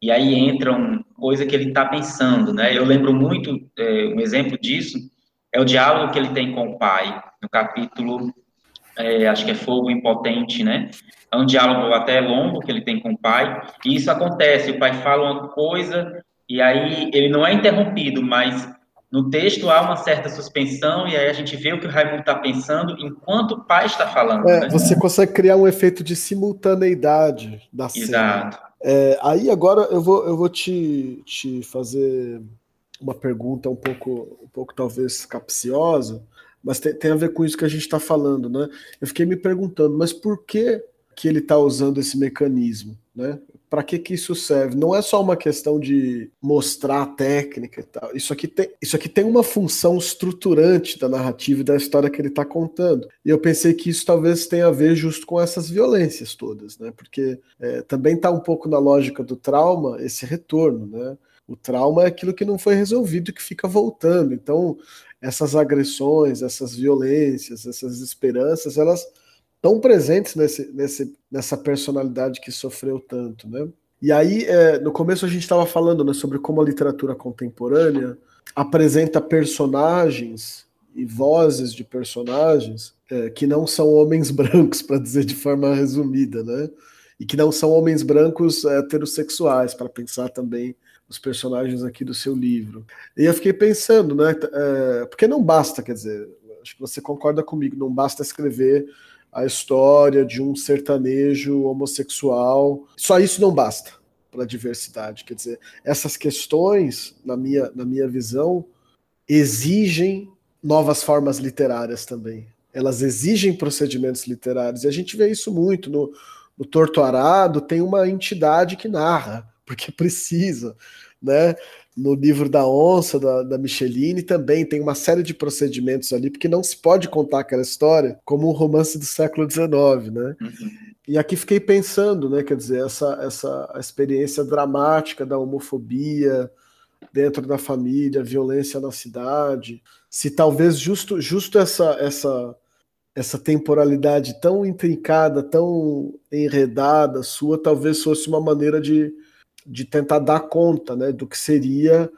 e aí entra uma coisa que ele está pensando. Né? Eu lembro muito, é, um exemplo disso, é o diálogo que ele tem com o pai, no capítulo, é, acho que é Fogo Impotente, né? É um diálogo até longo que ele tem com o pai, e isso acontece, o pai fala uma coisa, e aí ele não é interrompido, mas no texto há uma certa suspensão, e aí a gente vê o que o Raimundo está pensando enquanto o pai está falando. É, né? Você consegue criar um efeito de simultaneidade da cena. Exato. É, aí agora eu vou, eu vou te, te fazer uma pergunta um pouco, um pouco talvez capciosa, mas tem, tem a ver com isso que a gente está falando, né? Eu fiquei me perguntando, mas por que que ele está usando esse mecanismo, né? Para que que isso serve? Não é só uma questão de mostrar a técnica e tal. Isso aqui tem, isso aqui tem uma função estruturante da narrativa e da história que ele está contando. E eu pensei que isso talvez tenha a ver justo com essas violências todas, né? Porque é, também está um pouco na lógica do trauma esse retorno, né? O trauma é aquilo que não foi resolvido que fica voltando. Então, essas agressões, essas violências, essas esperanças, elas estão presentes nesse, nesse, nessa personalidade que sofreu tanto, né? E aí, é, no começo a gente estava falando né, sobre como a literatura contemporânea apresenta personagens e vozes de personagens é, que não são homens [LAUGHS] brancos, para dizer de forma resumida, né? E que não são homens brancos heterossexuais, para pensar também os personagens aqui do seu livro. E eu fiquei pensando, né? É, porque não basta, quer dizer, acho que você concorda comigo, não basta escrever a história de um sertanejo homossexual. Só isso não basta para a diversidade. Quer dizer, essas questões, na minha, na minha visão, exigem novas formas literárias também. Elas exigem procedimentos literários. E a gente vê isso muito no, no Torto Arado, tem uma entidade que narra porque precisa, né? No livro da onça, da, da Micheline, também tem uma série de procedimentos ali, porque não se pode contar aquela história como um romance do século XIX, né? Uhum. E aqui fiquei pensando, né? Quer dizer, essa, essa experiência dramática da homofobia dentro da família, violência na cidade, se talvez justo, justo essa, essa, essa temporalidade tão intrincada, tão enredada sua, talvez fosse uma maneira de de tentar dar conta né, do que seria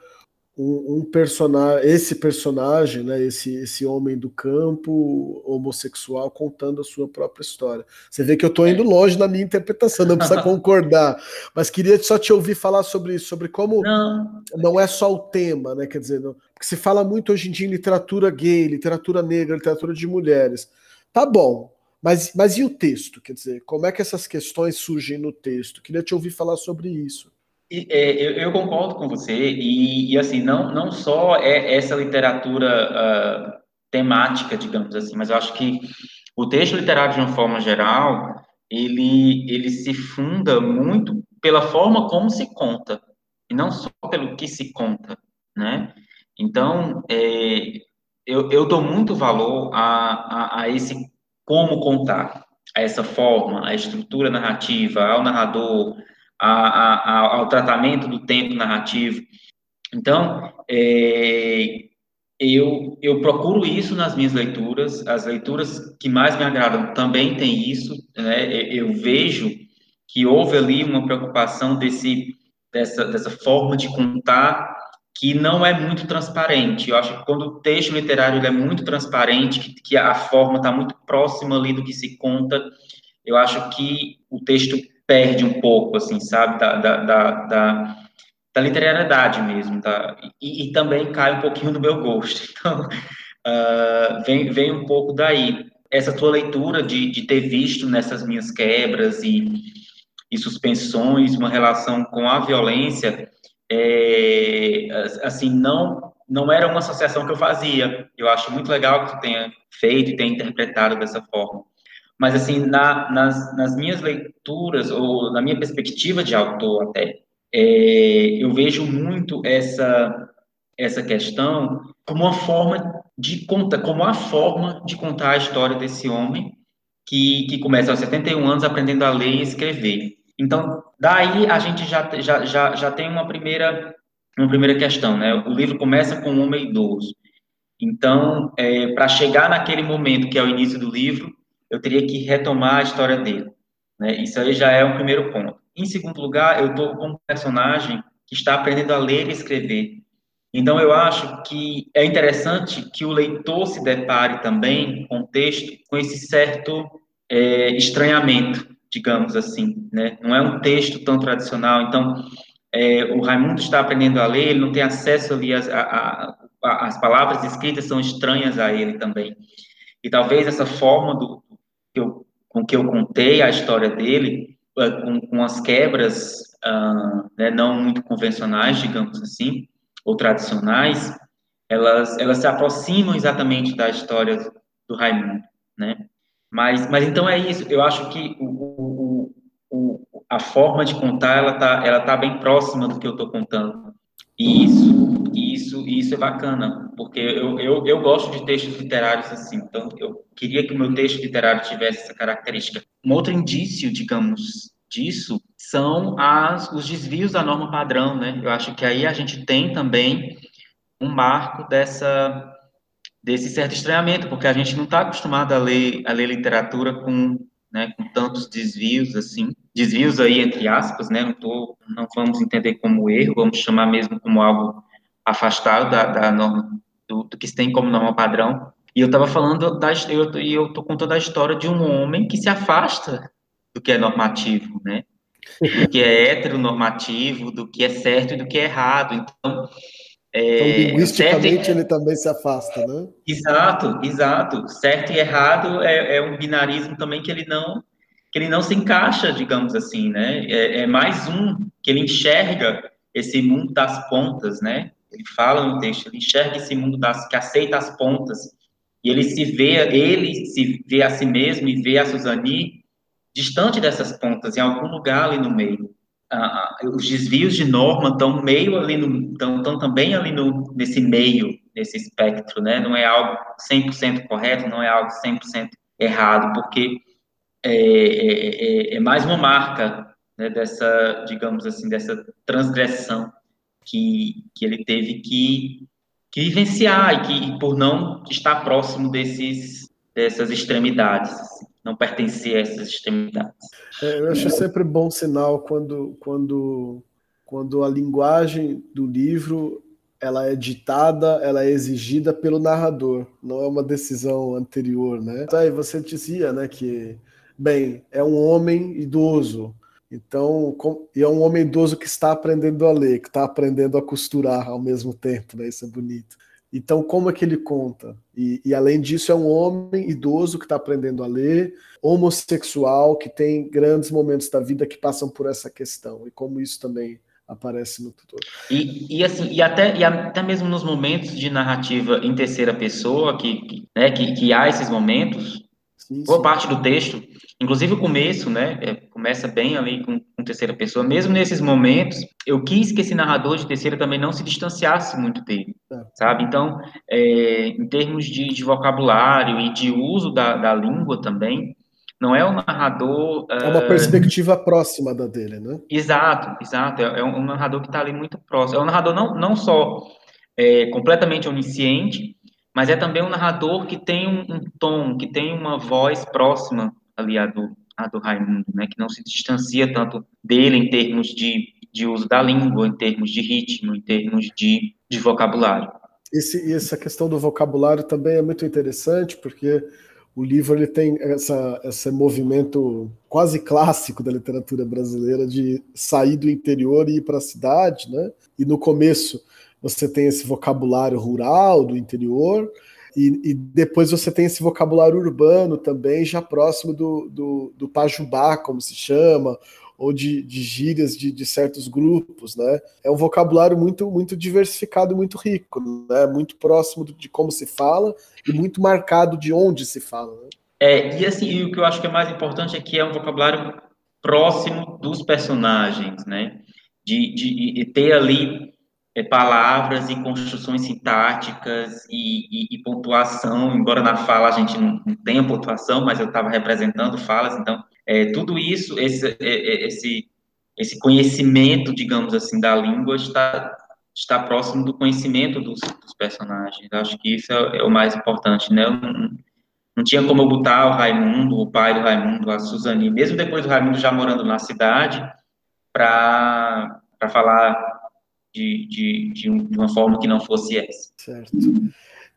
um, um personagem, esse personagem, né, esse, esse homem do campo homossexual contando a sua própria história. Você vê que eu estou indo longe na minha interpretação, não precisa [LAUGHS] concordar, mas queria só te ouvir falar sobre isso, sobre como não, não é só o tema, né? Quer dizer, não, porque se fala muito hoje em dia em literatura gay, literatura negra, literatura de mulheres. Tá bom, mas, mas e o texto? Quer dizer, como é que essas questões surgem no texto? Queria te ouvir falar sobre isso. É, eu, concordo com você, e, e, assim, não, não só é essa literatura uh, temática, digamos assim, mas eu acho que o texto literário, de uma forma geral, ele, ele se funda muito pela forma como se conta, e não só pelo que se conta, né? Então, é, eu, eu dou muito valor a, a, a esse como contar, a essa forma, a estrutura narrativa, ao narrador, a, a, ao tratamento do tempo narrativo. Então, é, eu, eu procuro isso nas minhas leituras, as leituras que mais me agradam também têm isso, né? eu vejo que houve ali uma preocupação desse, dessa, dessa forma de contar que não é muito transparente. Eu acho que quando o texto literário é muito transparente, que, que a forma está muito próxima ali do que se conta, eu acho que o texto perde um pouco, assim, sabe, da, da, da, da, da literariedade mesmo, tá? E, e, também cai um pouquinho do meu gosto. [LAUGHS] Então, uh, vem, vem um pouco daí. Essa tua leitura de, de ter visto nessas minhas quebras e, e suspensões uma relação com a violência, é, assim, não não era uma associação que eu fazia. Eu acho muito legal que tu tenha feito e tenha interpretado dessa forma. Mas, assim, na, nas, nas minhas leituras, ou na minha perspectiva de autor até, é, eu vejo muito essa, essa questão como uma forma de conta, como a forma de contar a história desse homem que, que começa aos 71 anos aprendendo a ler e escrever. Então, daí a gente já, já, já, já tem uma primeira, uma primeira questão, né? O livro começa com um homem idoso. Então, é, para chegar naquele momento que é o início do livro, eu teria que retomar a história dele. Né? Isso aí já é um primeiro ponto. Em segundo lugar, eu estou com um personagem que está aprendendo a ler e escrever. Então, eu acho que é interessante que o leitor se depare também com o texto com esse certo é, estranhamento digamos assim, né? Não é um texto tão tradicional. Então, é, o Raimundo está aprendendo a ler, ele não tem acesso ali a, as palavras escritas são estranhas a ele também. E talvez essa forma do que eu, com que eu contei a história dele, é, com, com as quebras uh, né, não muito convencionais, digamos assim, ou tradicionais, elas, elas se aproximam exatamente da história do Raimundo, né? Mas, mas então é isso. Eu acho que o, o, o, a forma de contar ela tá, ela tá bem próxima do que eu estou contando. E isso, isso, isso é bacana, porque eu, eu, eu gosto de textos literários assim. Então, eu queria que o meu texto literário tivesse essa característica. Um outro indício, digamos, disso são as, os desvios da norma padrão, né? Eu acho que aí a gente tem também um marco dessa desse certo estranhamento, porque a gente não está acostumado a ler, a ler literatura com, né, com tantos desvios, assim, desvios aí entre aspas, né, não, tô, não vamos entender como erro, vamos chamar mesmo como algo afastado da, da norma, do, do, que se tem como norma padrão, e eu estava falando, da, eu, e eu estou contando a história de um homem que se afasta do que é normativo, né, do que é heteronormativo, do que é certo e do que é errado, então é, então, linguisticamente, certo... ele também se afasta, né? Exato, exato. Certo e errado é, é, um binarismo também que ele não que ele não se encaixa, digamos assim, né? É, é, mais um que ele enxerga esse mundo das pontas, né? Ele fala no texto, ele enxerga esse mundo das que aceita as pontas. E ele se vê, ele se vê a si mesmo e vê a Suzani distante dessas pontas, em algum lugar ali no meio. Os desvios de norma estão meio ali no, estão, também ali no, nesse meio, nesse espectro, né? Não é algo 100% correto, não é algo 100% errado, porque é, é, é, é, mais uma marca né, dessa, digamos assim, dessa transgressão que, que ele teve que, que vivenciar e que por não estar próximo desses, dessas extremidades não pertencer a essas extremidades. É, eu acho sempre bom sinal quando, quando, quando a linguagem do livro ela é ditada, ela é exigida pelo narrador, não é uma decisão anterior, né? Aí você dizia, né, que bem, é um homem idoso, então, e é um homem idoso que está aprendendo a ler, que está aprendendo a costurar ao mesmo tempo, né? Isso é bonito. Então, como é que ele conta? E, e além disso, é um homem idoso que está aprendendo a ler, homossexual, que tem grandes momentos da vida que passam por essa questão. E como isso também aparece no tutor. E, e assim, e até, e até mesmo nos momentos de narrativa em terceira pessoa, que, que, né, que, que há esses momentos, sim, boa sim. parte do texto Inclusive o começo, né, é, começa bem ali com, com, terceira pessoa. Mesmo nesses momentos, eu quis que esse narrador de terceira também não se distanciasse muito dele, é. sabe? Então, é, em termos de, de, vocabulário e de uso da, da língua também, não é um narrador. É uma uh... perspectiva próxima da dele, né? Exato, exato. É, é um narrador que está ali muito próximo. É um narrador não, não só é, completamente onisciente, mas é também um narrador que tem um, um, tom, que tem uma voz próxima ali a do, a do Raimundo, né? Que não se distancia tanto dele em termos de, de uso da língua, em termos de ritmo, em termos de, de vocabulário. Esse, essa questão do vocabulário também é muito interessante, porque o livro ele tem essa, esse movimento quase clássico da literatura brasileira de sair do interior e ir para a cidade, né? E no começo você tem esse vocabulário rural do interior, e, e, depois você tem esse vocabulário urbano também, já próximo do, do, do pajubá, como se chama, ou de, de gírias de, de, certos grupos, né? É um vocabulário muito, muito diversificado, muito rico, né? Muito próximo de como se fala e muito marcado de onde se fala. Né? É, e assim, e o que eu acho que é mais importante é que é um vocabulário próximo dos personagens, né? De, de, de ter ali é, palavras e construções sintáticas e, e, e, pontuação, embora na fala a gente não, não tenha pontuação, mas eu estava representando falas, então é, tudo isso, esse, é, é, esse, esse conhecimento, digamos assim, da língua está, está próximo do conhecimento dos, dos personagens. Acho que isso é, é, o mais importante, né? Não, não, tinha como eu botar o Raimundo, o pai do Raimundo, a Suzane, mesmo depois do Raimundo já morando na cidade, para falar de, de, de, um, de, uma forma que não fosse essa. Certo.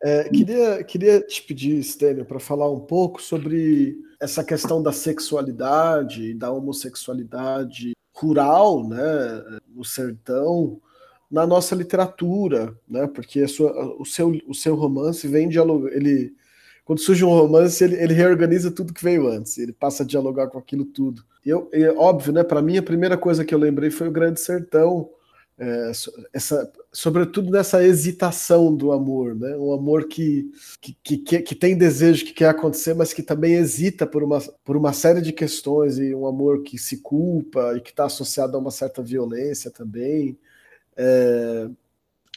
É, queria, queria te pedir, Stênio, para falar um pouco sobre essa questão da sexualidade e da homossexualidade rural, né, no sertão, na nossa literatura, né, porque sua, o, seu, o seu romance vem dialogar, ele quando surge um romance, ele, ele, reorganiza tudo que veio antes, ele passa a dialogar com aquilo tudo. Eu, e, óbvio, né, para mim, a primeira coisa que eu lembrei foi o Grande Sertão, é, essa, sobretudo nessa hesitação do amor, né? Um amor que, que, que, que, tem desejo, que quer acontecer, mas que também hesita por uma, por uma série de questões, e um amor que se culpa e que está associado a uma certa violência também. É,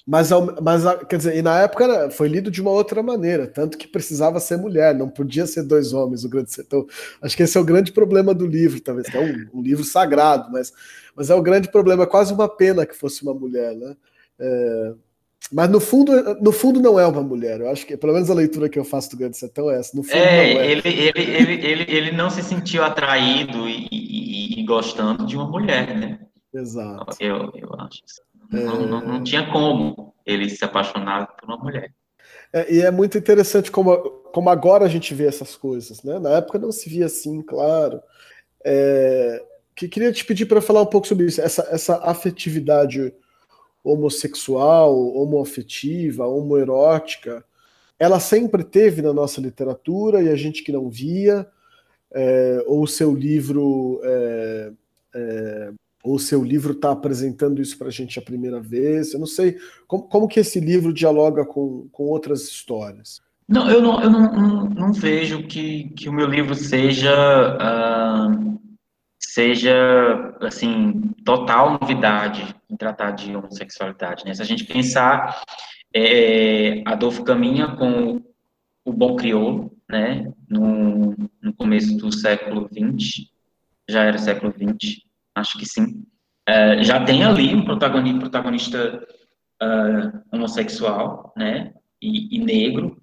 mas, mas, quer dizer, e na época foi lido de uma outra maneira, tanto que precisava ser mulher, não podia ser dois homens, o Grande Sertão. Acho que esse é o grande problema do livro, talvez, é um, um livro sagrado, mas, mas é o grande problema, é quase uma pena que fosse uma mulher, né? É, mas no fundo, no fundo não é uma mulher. Eu acho que, pelo menos a leitura que eu faço do Grande Sertão é essa. No fundo, é, é. Ele, ele, ele, ele, ele não se sentiu atraído e, e, e gostando de uma mulher, né? Exato. Eu, eu acho. Não, não, não, tinha como ele se apaixonar por uma mulher. É, e é muito interessante como, como agora a gente vê essas coisas, né? Na época não se via assim, claro. É, que queria te pedir para falar um pouco sobre isso, essa, essa afetividade homossexual, homoafetiva, homoerótica, ela sempre teve na nossa literatura e a gente que não via, é, ou o seu livro é, é, ou seu livro está apresentando isso para a gente a primeira vez? Eu não sei como, como que esse livro dialoga com, com outras histórias. Não, eu não, eu não, não, não vejo que, que o meu livro seja uh, seja assim total novidade em tratar de homossexualidade. Né? Se a gente pensar, é, Adolfo caminha com o bom crioulo, né? No, no começo do século XX, já era século XX, acho que sim. É, já tem ali um protagonista, protagonista uh, homossexual, né, e, e, negro,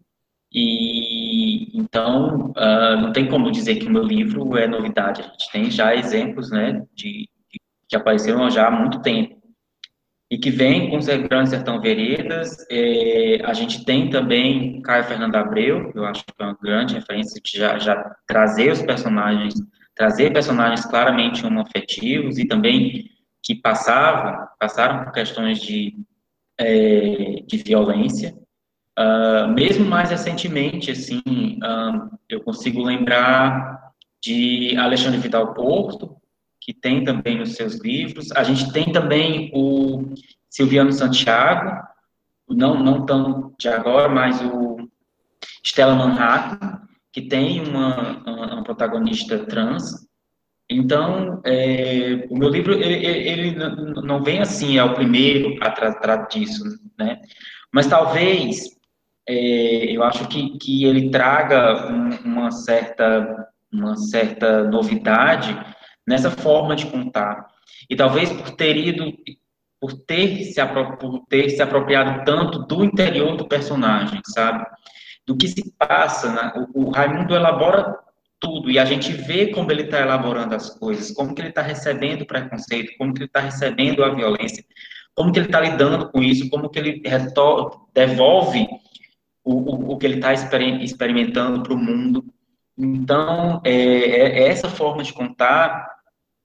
e então uh, não tem como dizer que o meu livro é novidade. A gente tem já exemplos, né, de, de que apareceram já há muito tempo e que vem com o Grande Sertão Veredas. É, a gente tem também Caio Fernando Abreu, eu acho que é uma grande referência de já, já trazer os personagens trazer personagens claramente homoafetivos e também que passavam, passaram por questões de, é, de violência. Uh, mesmo mais recentemente, assim, uh, eu consigo lembrar de Alexandre Vidal Porto, que tem também nos seus livros. A gente tem também o Silviano Santiago, não, não tão de agora, mas o Stella Manhattan, que tem uma, uma protagonista trans. Então, é, o meu livro, ele, ele, não vem assim, é o primeiro a tratar disso, né? Mas talvez, é, eu acho que, que ele traga um, uma certa uma certa novidade nessa forma de contar. E talvez por ter ido, por ter se, por ter se apropriado tanto do interior do personagem, sabe? Do que se passa, né? o, o Raimundo elabora tudo e a gente vê como ele está elaborando as coisas, como que ele está recebendo o preconceito, como que ele está recebendo a violência, como que ele está lidando com isso, como que ele devolve o, o, o que ele está experimentando para o mundo. Então, é, é, essa forma de contar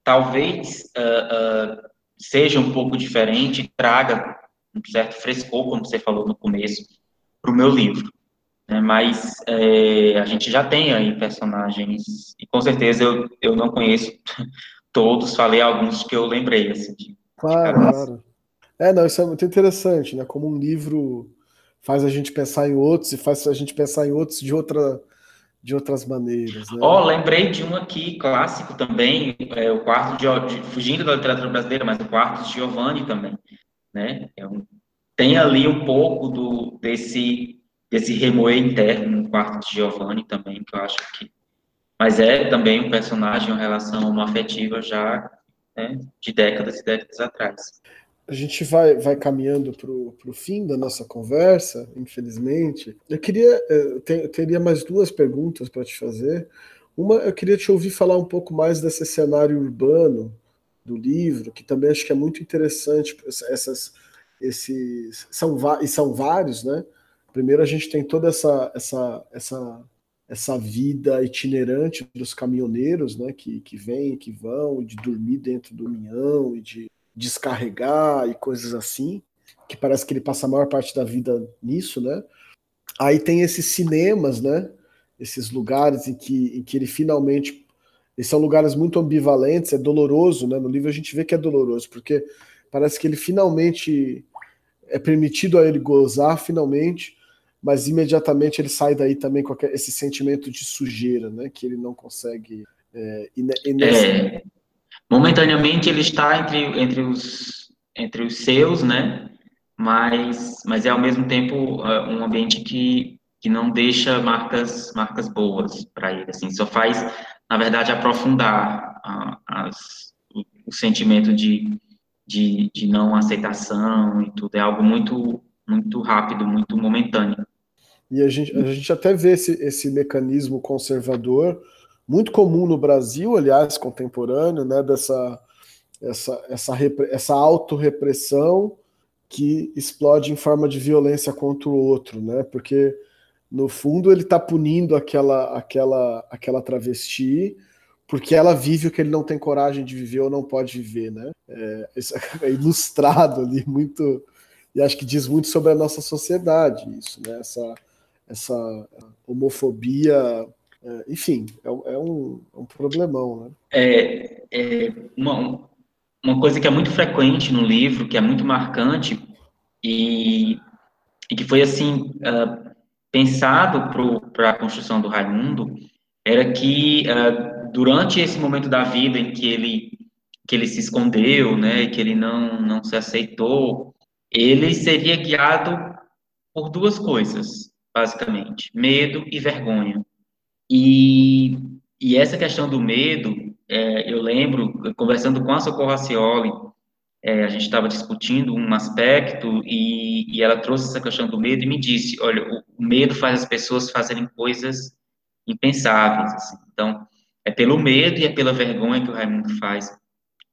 talvez uh, uh, seja um pouco diferente, traga um certo frescor, como você falou no começo, para o meu livro. Né? Mas é, a gente já tem aí personagens, e com certeza eu, eu não conheço [LAUGHS] todos, falei alguns que eu lembrei. Assim, de, claro, de claro. É, não, isso é muito interessante, né? Como um livro faz a gente pensar em outros e faz a gente pensar em outros de outra de outras maneiras. Né? Oh, lembrei de um aqui clássico também, é o quarto de, de, fugindo da literatura brasileira, mas o quarto de Giovanni também, né? É um, tem ali um pouco do desse desse remoer interno no quarto de Giovanni também, que eu acho que mas é também um personagem, uma relação afetiva já né, de décadas e décadas atrás a gente vai, vai caminhando para o fim da nossa conversa, infelizmente. Eu queria, eu eh, teria mais duas perguntas para te fazer. Uma, eu queria te ouvir falar um pouco mais desse cenário urbano do livro, que também acho que é muito interessante. Essas, esses são e são vários, né? Primeiro a gente tem toda essa essa essa essa vida itinerante dos caminhoneiros, né? Que que vêm, que vão, de dormir dentro do caminhão e de descarregar e coisas assim, que parece que ele passa a maior parte da vida nisso, né? Aí tem esses cinemas, né? Esses lugares em que, em que ele finalmente. Eles são lugares muito ambivalentes, é doloroso, né? No livro a gente vê que é doloroso, porque parece que ele finalmente é permitido a ele gozar, finalmente, mas imediatamente ele sai daí também com esse sentimento de sujeira, né? Que ele não consegue. É, é, Momentaneamente ele está entre, entre, os, entre os seus, né? Mas, mas é ao mesmo tempo uh, um ambiente que, que não deixa marcas, marcas boas para ele, assim, só faz, na verdade, aprofundar uh, as, o, o, sentimento de, de, de não aceitação e tudo, é algo muito, muito rápido, muito momentâneo. E a gente, a gente até vê esse, esse mecanismo conservador muito comum no Brasil, aliás, contemporâneo, né, dessa essa, essa, essa autorrepressão que explode em forma de violência contra o outro, né? Porque no fundo ele está punindo aquela aquela aquela travesti porque ela vive o que ele não tem coragem de viver ou não pode viver, né? É, [LAUGHS] é ilustrado ali muito e acho que diz muito sobre a nossa sociedade isso, né? Essa essa homofobia é, enfim, é, é, um, é, um, problemão, né? É, é uma, uma coisa que é muito frequente no livro, que é muito marcante e, e que foi assim uh, pensado para a construção do Raimundo, era que uh, durante esse momento da vida em que ele que ele se escondeu, né, que ele não não se aceitou, ele seria guiado por duas coisas, basicamente: medo e vergonha. E, e essa questão do medo, é, eu lembro, conversando com a Socorro Racioli, é, a gente estava discutindo um aspecto e, e, ela trouxe essa questão do medo e me disse, olha, o, o medo faz as pessoas fazerem coisas impensáveis. Assim. Então, é pelo medo e é pela vergonha que o Raimundo faz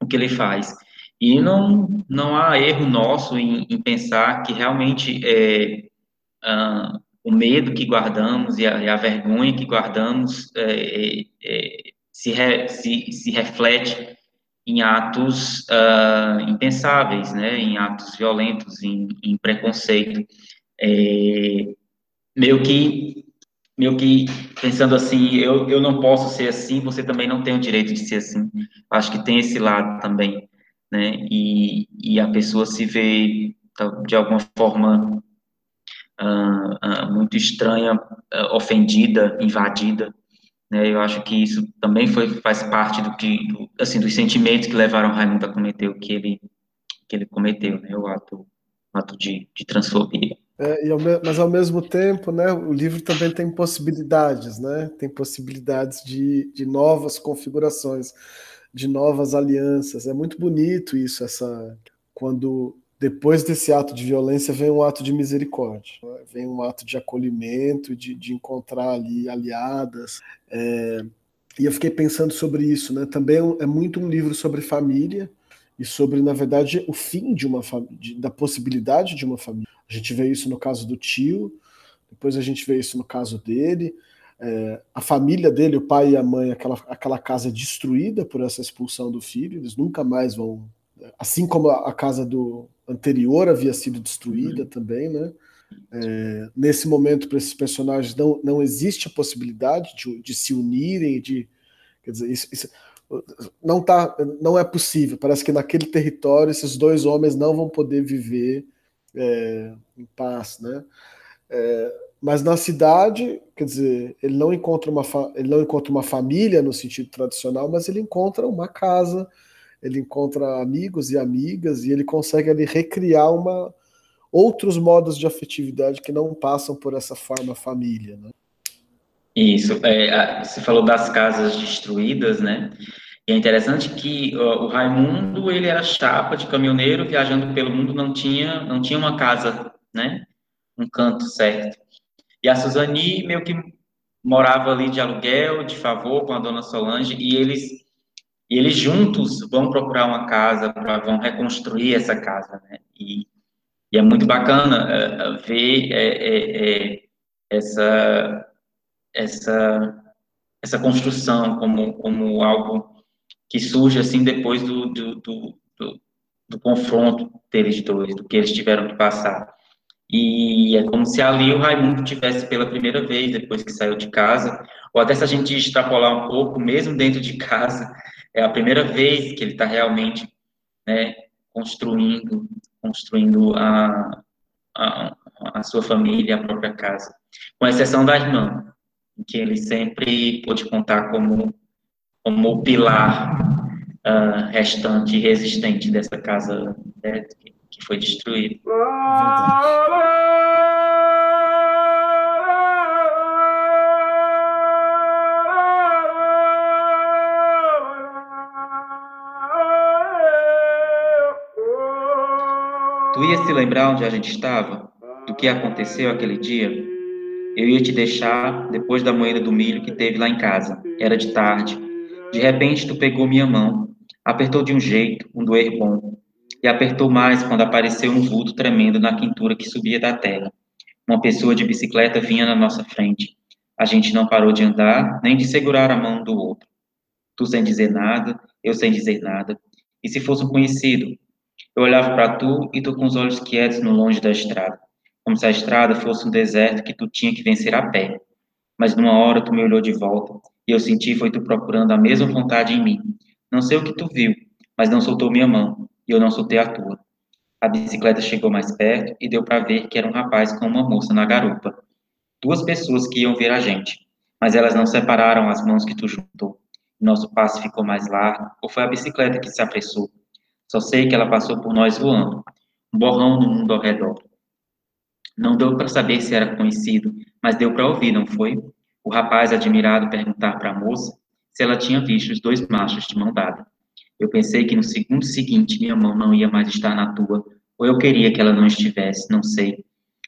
o que ele faz. E não, não há erro nosso em, em pensar que realmente é, uh, o medo que guardamos e a, e a vergonha que guardamos é, é, é, se, re, se, se, reflete em atos uh, impensáveis, né, em atos violentos, em, em preconceito. É, meio que meio que pensando assim, eu, eu não posso ser assim, você também não tem o direito de ser assim. Acho que tem esse lado também, né? E, e a pessoa se vê de alguma forma uh, uh, muito estranha, uh, ofendida, invadida. Né? Eu acho que isso também foi, faz parte do que, do, assim, dos sentimentos que levaram Raimundo a cometer o que ele, que ele cometeu, né? o ato, ato de, de transfobia. É, ao mas ao mesmo tempo, né, o livro também tem possibilidades, né? Tem possibilidades de, de novas configurações, de novas alianças. É muito bonito isso, essa quando depois desse ato de violência vem um ato de misericórdia, vem um ato de acolhimento, de, de encontrar ali aliadas. É, e eu fiquei pensando sobre isso, né? Também é muito um livro sobre família e sobre, na verdade, o fim de uma de, da possibilidade de uma família. A gente vê isso no caso do tio, depois a gente vê isso no caso dele. É, a família dele, o pai e a mãe, aquela, aquela casa destruída por essa expulsão do filho, eles nunca mais vão. Assim como a, a casa do anterior havia sido destruída uhum. também, né? É, nesse momento, para esses personagens, não, não existe a possibilidade de, de se unirem, de. Quer dizer, isso, isso não, tá, não é possível. Parece que naquele território esses dois homens não vão poder viver é, em paz, né? É, mas na cidade, quer dizer, ele não encontra uma ele não encontra uma família no sentido tradicional, mas ele encontra uma casa, ele encontra amigos e amigas e ele consegue ali recriar uma outros modos de afetividade que não passam por essa forma família, né? Isso, é, você falou das casas destruídas, né? E é interessante que o Raimundo, ele era chapa de caminhoneiro, viajando pelo mundo, não tinha, não tinha uma casa, né? Um canto certo. E a Suzani meio que morava ali de aluguel, de favor com a dona Solange, e eles, e eles juntos vão procurar uma casa, pra, vão reconstruir essa casa, né? E, e é muito bacana uh, ver é, é, essa, essa, essa construção como, como algo que surge assim depois do, do, do, do, do confronto deles dois, do que eles tiveram que passar. E é como se ali o Raimundo tivesse pela primeira vez, depois que saiu de casa, ou até se a gente extrapolar um pouco, mesmo dentro de casa, é a primeira vez que ele está realmente né, construindo, construindo a, a, a, sua família, a própria casa. Com exceção da irmã, que ele sempre pôde contar como como o pilar uh, restante resistente dessa casa né, foi destruída. Tu ia se lembrar onde a gente estava? Do que aconteceu aquele dia? Eu ia te deixar depois da moeda do milho que teve lá em casa. Era de tarde. De repente, tu pegou minha mão, apertou de um jeito, um doer bom, e apertou mais quando apareceu um vulto tremendo na quintura que subia da terra. Uma pessoa de bicicleta vinha na nossa frente. A gente não parou de andar, nem de segurar a mão do outro. Tu sem dizer nada, eu sem dizer nada. E se fosse um conhecido? Eu olhava para tu e tu com os olhos quietos no longe da estrada, como se a estrada fosse um deserto que tu tinha que vencer a pé. Mas numa hora tu me olhou de volta e eu senti foi tu procurando a mesma vontade em mim. Não sei o que tu viu, mas não soltou minha mão, e eu não soltei a tua. A bicicleta chegou mais perto e deu para ver que era um rapaz com uma moça na garupa. Duas pessoas que iam ver a gente, mas elas não separaram as mãos que tu juntou. Nosso passo ficou mais largo, ou foi a bicicleta que se apressou? Só sei que ela passou por nós voando, um borrão no mundo ao redor. Não deu para saber se era conhecido, mas deu para ouvir, não foi? O rapaz, admirado, perguntar para a moça se ela tinha visto os dois machos de mão dada. Eu pensei que no segundo seguinte minha mão não ia mais estar na tua, ou eu queria que ela não estivesse, não sei.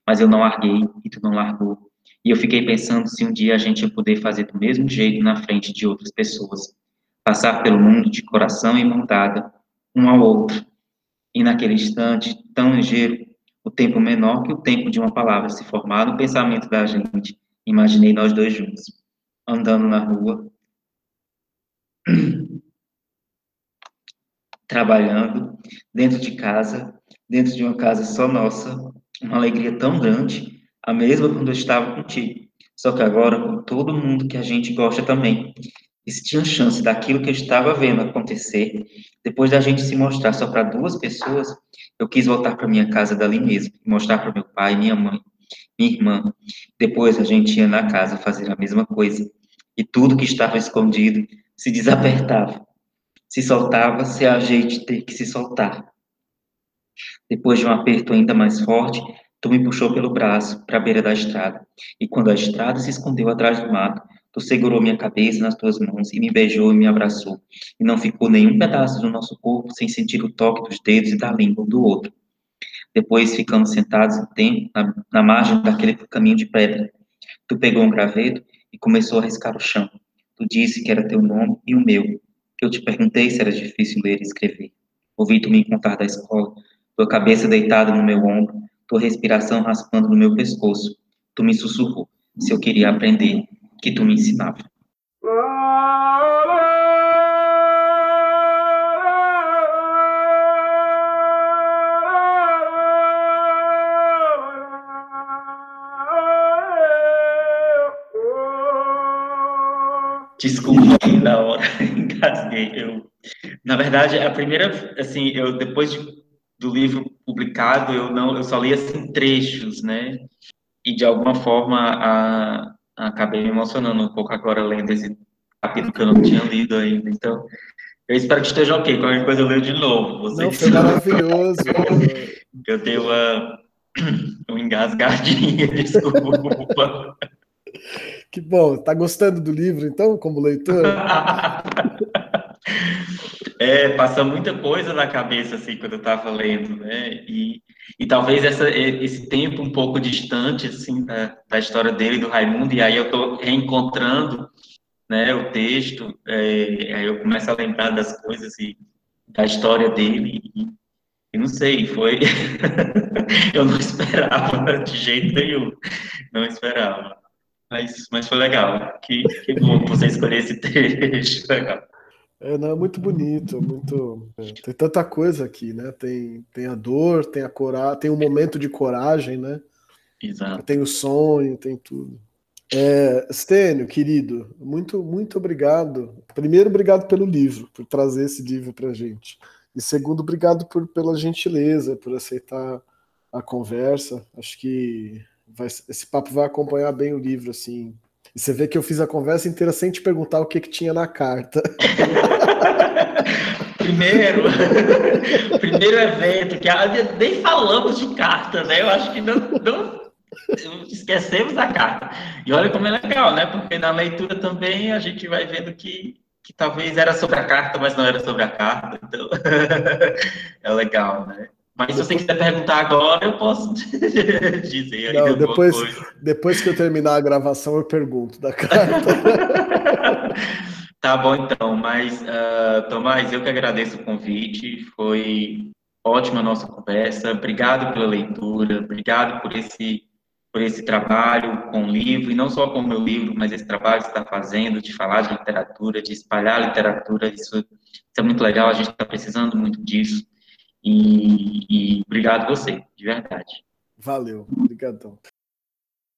Mas eu não larguei e tu não largou. E eu fiquei pensando se um dia a gente ia poder fazer do mesmo jeito na frente de outras pessoas. Passar pelo mundo de coração e mão dada, um ao outro. E naquele instante tão ligeiro, o tempo menor que o tempo de uma palavra se formar no pensamento da gente Imaginei nós dois juntos, andando na rua, trabalhando, dentro de casa, dentro de uma casa só nossa, uma alegria tão grande, a mesma quando eu estava contigo, só que agora com todo mundo que a gente gosta também. E se tinha chance daquilo que eu estava vendo acontecer, depois da gente se mostrar só para duas pessoas, eu quis voltar para minha casa dali mesmo mostrar para meu pai minha mãe minha irmã. Depois a gente ia na casa fazer a mesma coisa. E tudo que estava escondido se desapertava. Se soltava se a gente ter que se soltar. Depois de um aperto ainda mais forte, Tu me puxou pelo braço para a beira da estrada, e quando a estrada se escondeu atrás do mato, tu segurou minha cabeça nas tuas mãos e me beijou e me abraçou, e não ficou nenhum pedaço do nosso corpo sem sentir o toque dos dedos e da língua um do outro. Depois ficamos sentados um tempo na, na margem daquele caminho de pedra. Tu pegou um graveto e começou a riscar o chão. Tu disse que era teu nome e o meu. Eu te perguntei se era difícil ler e escrever. Ouvi tu me contar da escola, tua cabeça deitada no meu ombro, tua respiração raspando no meu pescoço. Tu me sussurrou se eu queria aprender, que tu me ensinava. Desculpa na hora, [LAUGHS] engasguei. Eu, na verdade, a primeira, assim, eu depois de, do livro publicado, eu não, eu só li assim trechos, né? E de alguma forma a, a, acabei me emocionando um pouco agora lendo esse capítulo que eu não tinha lido ainda. Então, eu espero que esteja ok. Qualquer coisa eu leio de novo. Vocês não, foi maravilhoso. [LAUGHS] eu dei uma, [CLEARS THROAT] uma engasgadinha, [LAUGHS] desculpa. [LAUGHS] Que bom. Tá gostando do livro, então, como leitor? [LAUGHS] é, passa muita coisa na cabeça, assim, quando eu estava lendo, né? E, e talvez essa, esse tempo um pouco distante, assim, da, da história dele, do Raimundo, e aí eu estou reencontrando, né, o texto, é, aí eu começo a lembrar das coisas e da história dele, e, e não sei, foi... [LAUGHS] eu não esperava de jeito nenhum, não esperava. Mas, mas foi legal. Que, que bom que você escolheu esse [LAUGHS] texto. Legal. É, não, é muito bonito, muito. É, tem tanta coisa aqui, né? Tem, tem a dor, tem a coragem, tem um momento de coragem, né? Exato. Tem o sonho, tem tudo. É, Stênio, querido, muito, muito obrigado. Primeiro, obrigado pelo livro, por trazer esse livro para gente. E segundo, obrigado por, pela gentileza, por aceitar a conversa. Acho que vai, esse papo vai acompanhar bem o livro, assim. E você vê que eu fiz a conversa inteira sem te perguntar o que, que tinha na carta. [LAUGHS] primeiro, [LAUGHS] primeiro evento, que nem falamos de carta, né? Eu acho que não, não esquecemos da carta. E olha como é legal, né? Porque na leitura também a gente vai vendo que, que talvez era sobre a carta, mas não era sobre a carta. Então, [LAUGHS] é legal, né? Mas se você quiser perguntar agora, eu posso [LAUGHS] dizer Não, depois, depois que eu terminar a gravação, eu pergunto da [LAUGHS] carta. [LAUGHS] tá bom, então. Mas, uh, Tomás, eu que agradeço o convite. Foi ótima a nossa conversa. Obrigado pela leitura. Obrigado por esse, por esse trabalho com o livro. E não só com o meu livro, mas esse trabalho que você está fazendo de falar de literatura, de espalhar literatura. Isso, isso é muito legal. A gente está precisando muito disso. E, e obrigado você, de verdade. Valeu, obrigadão.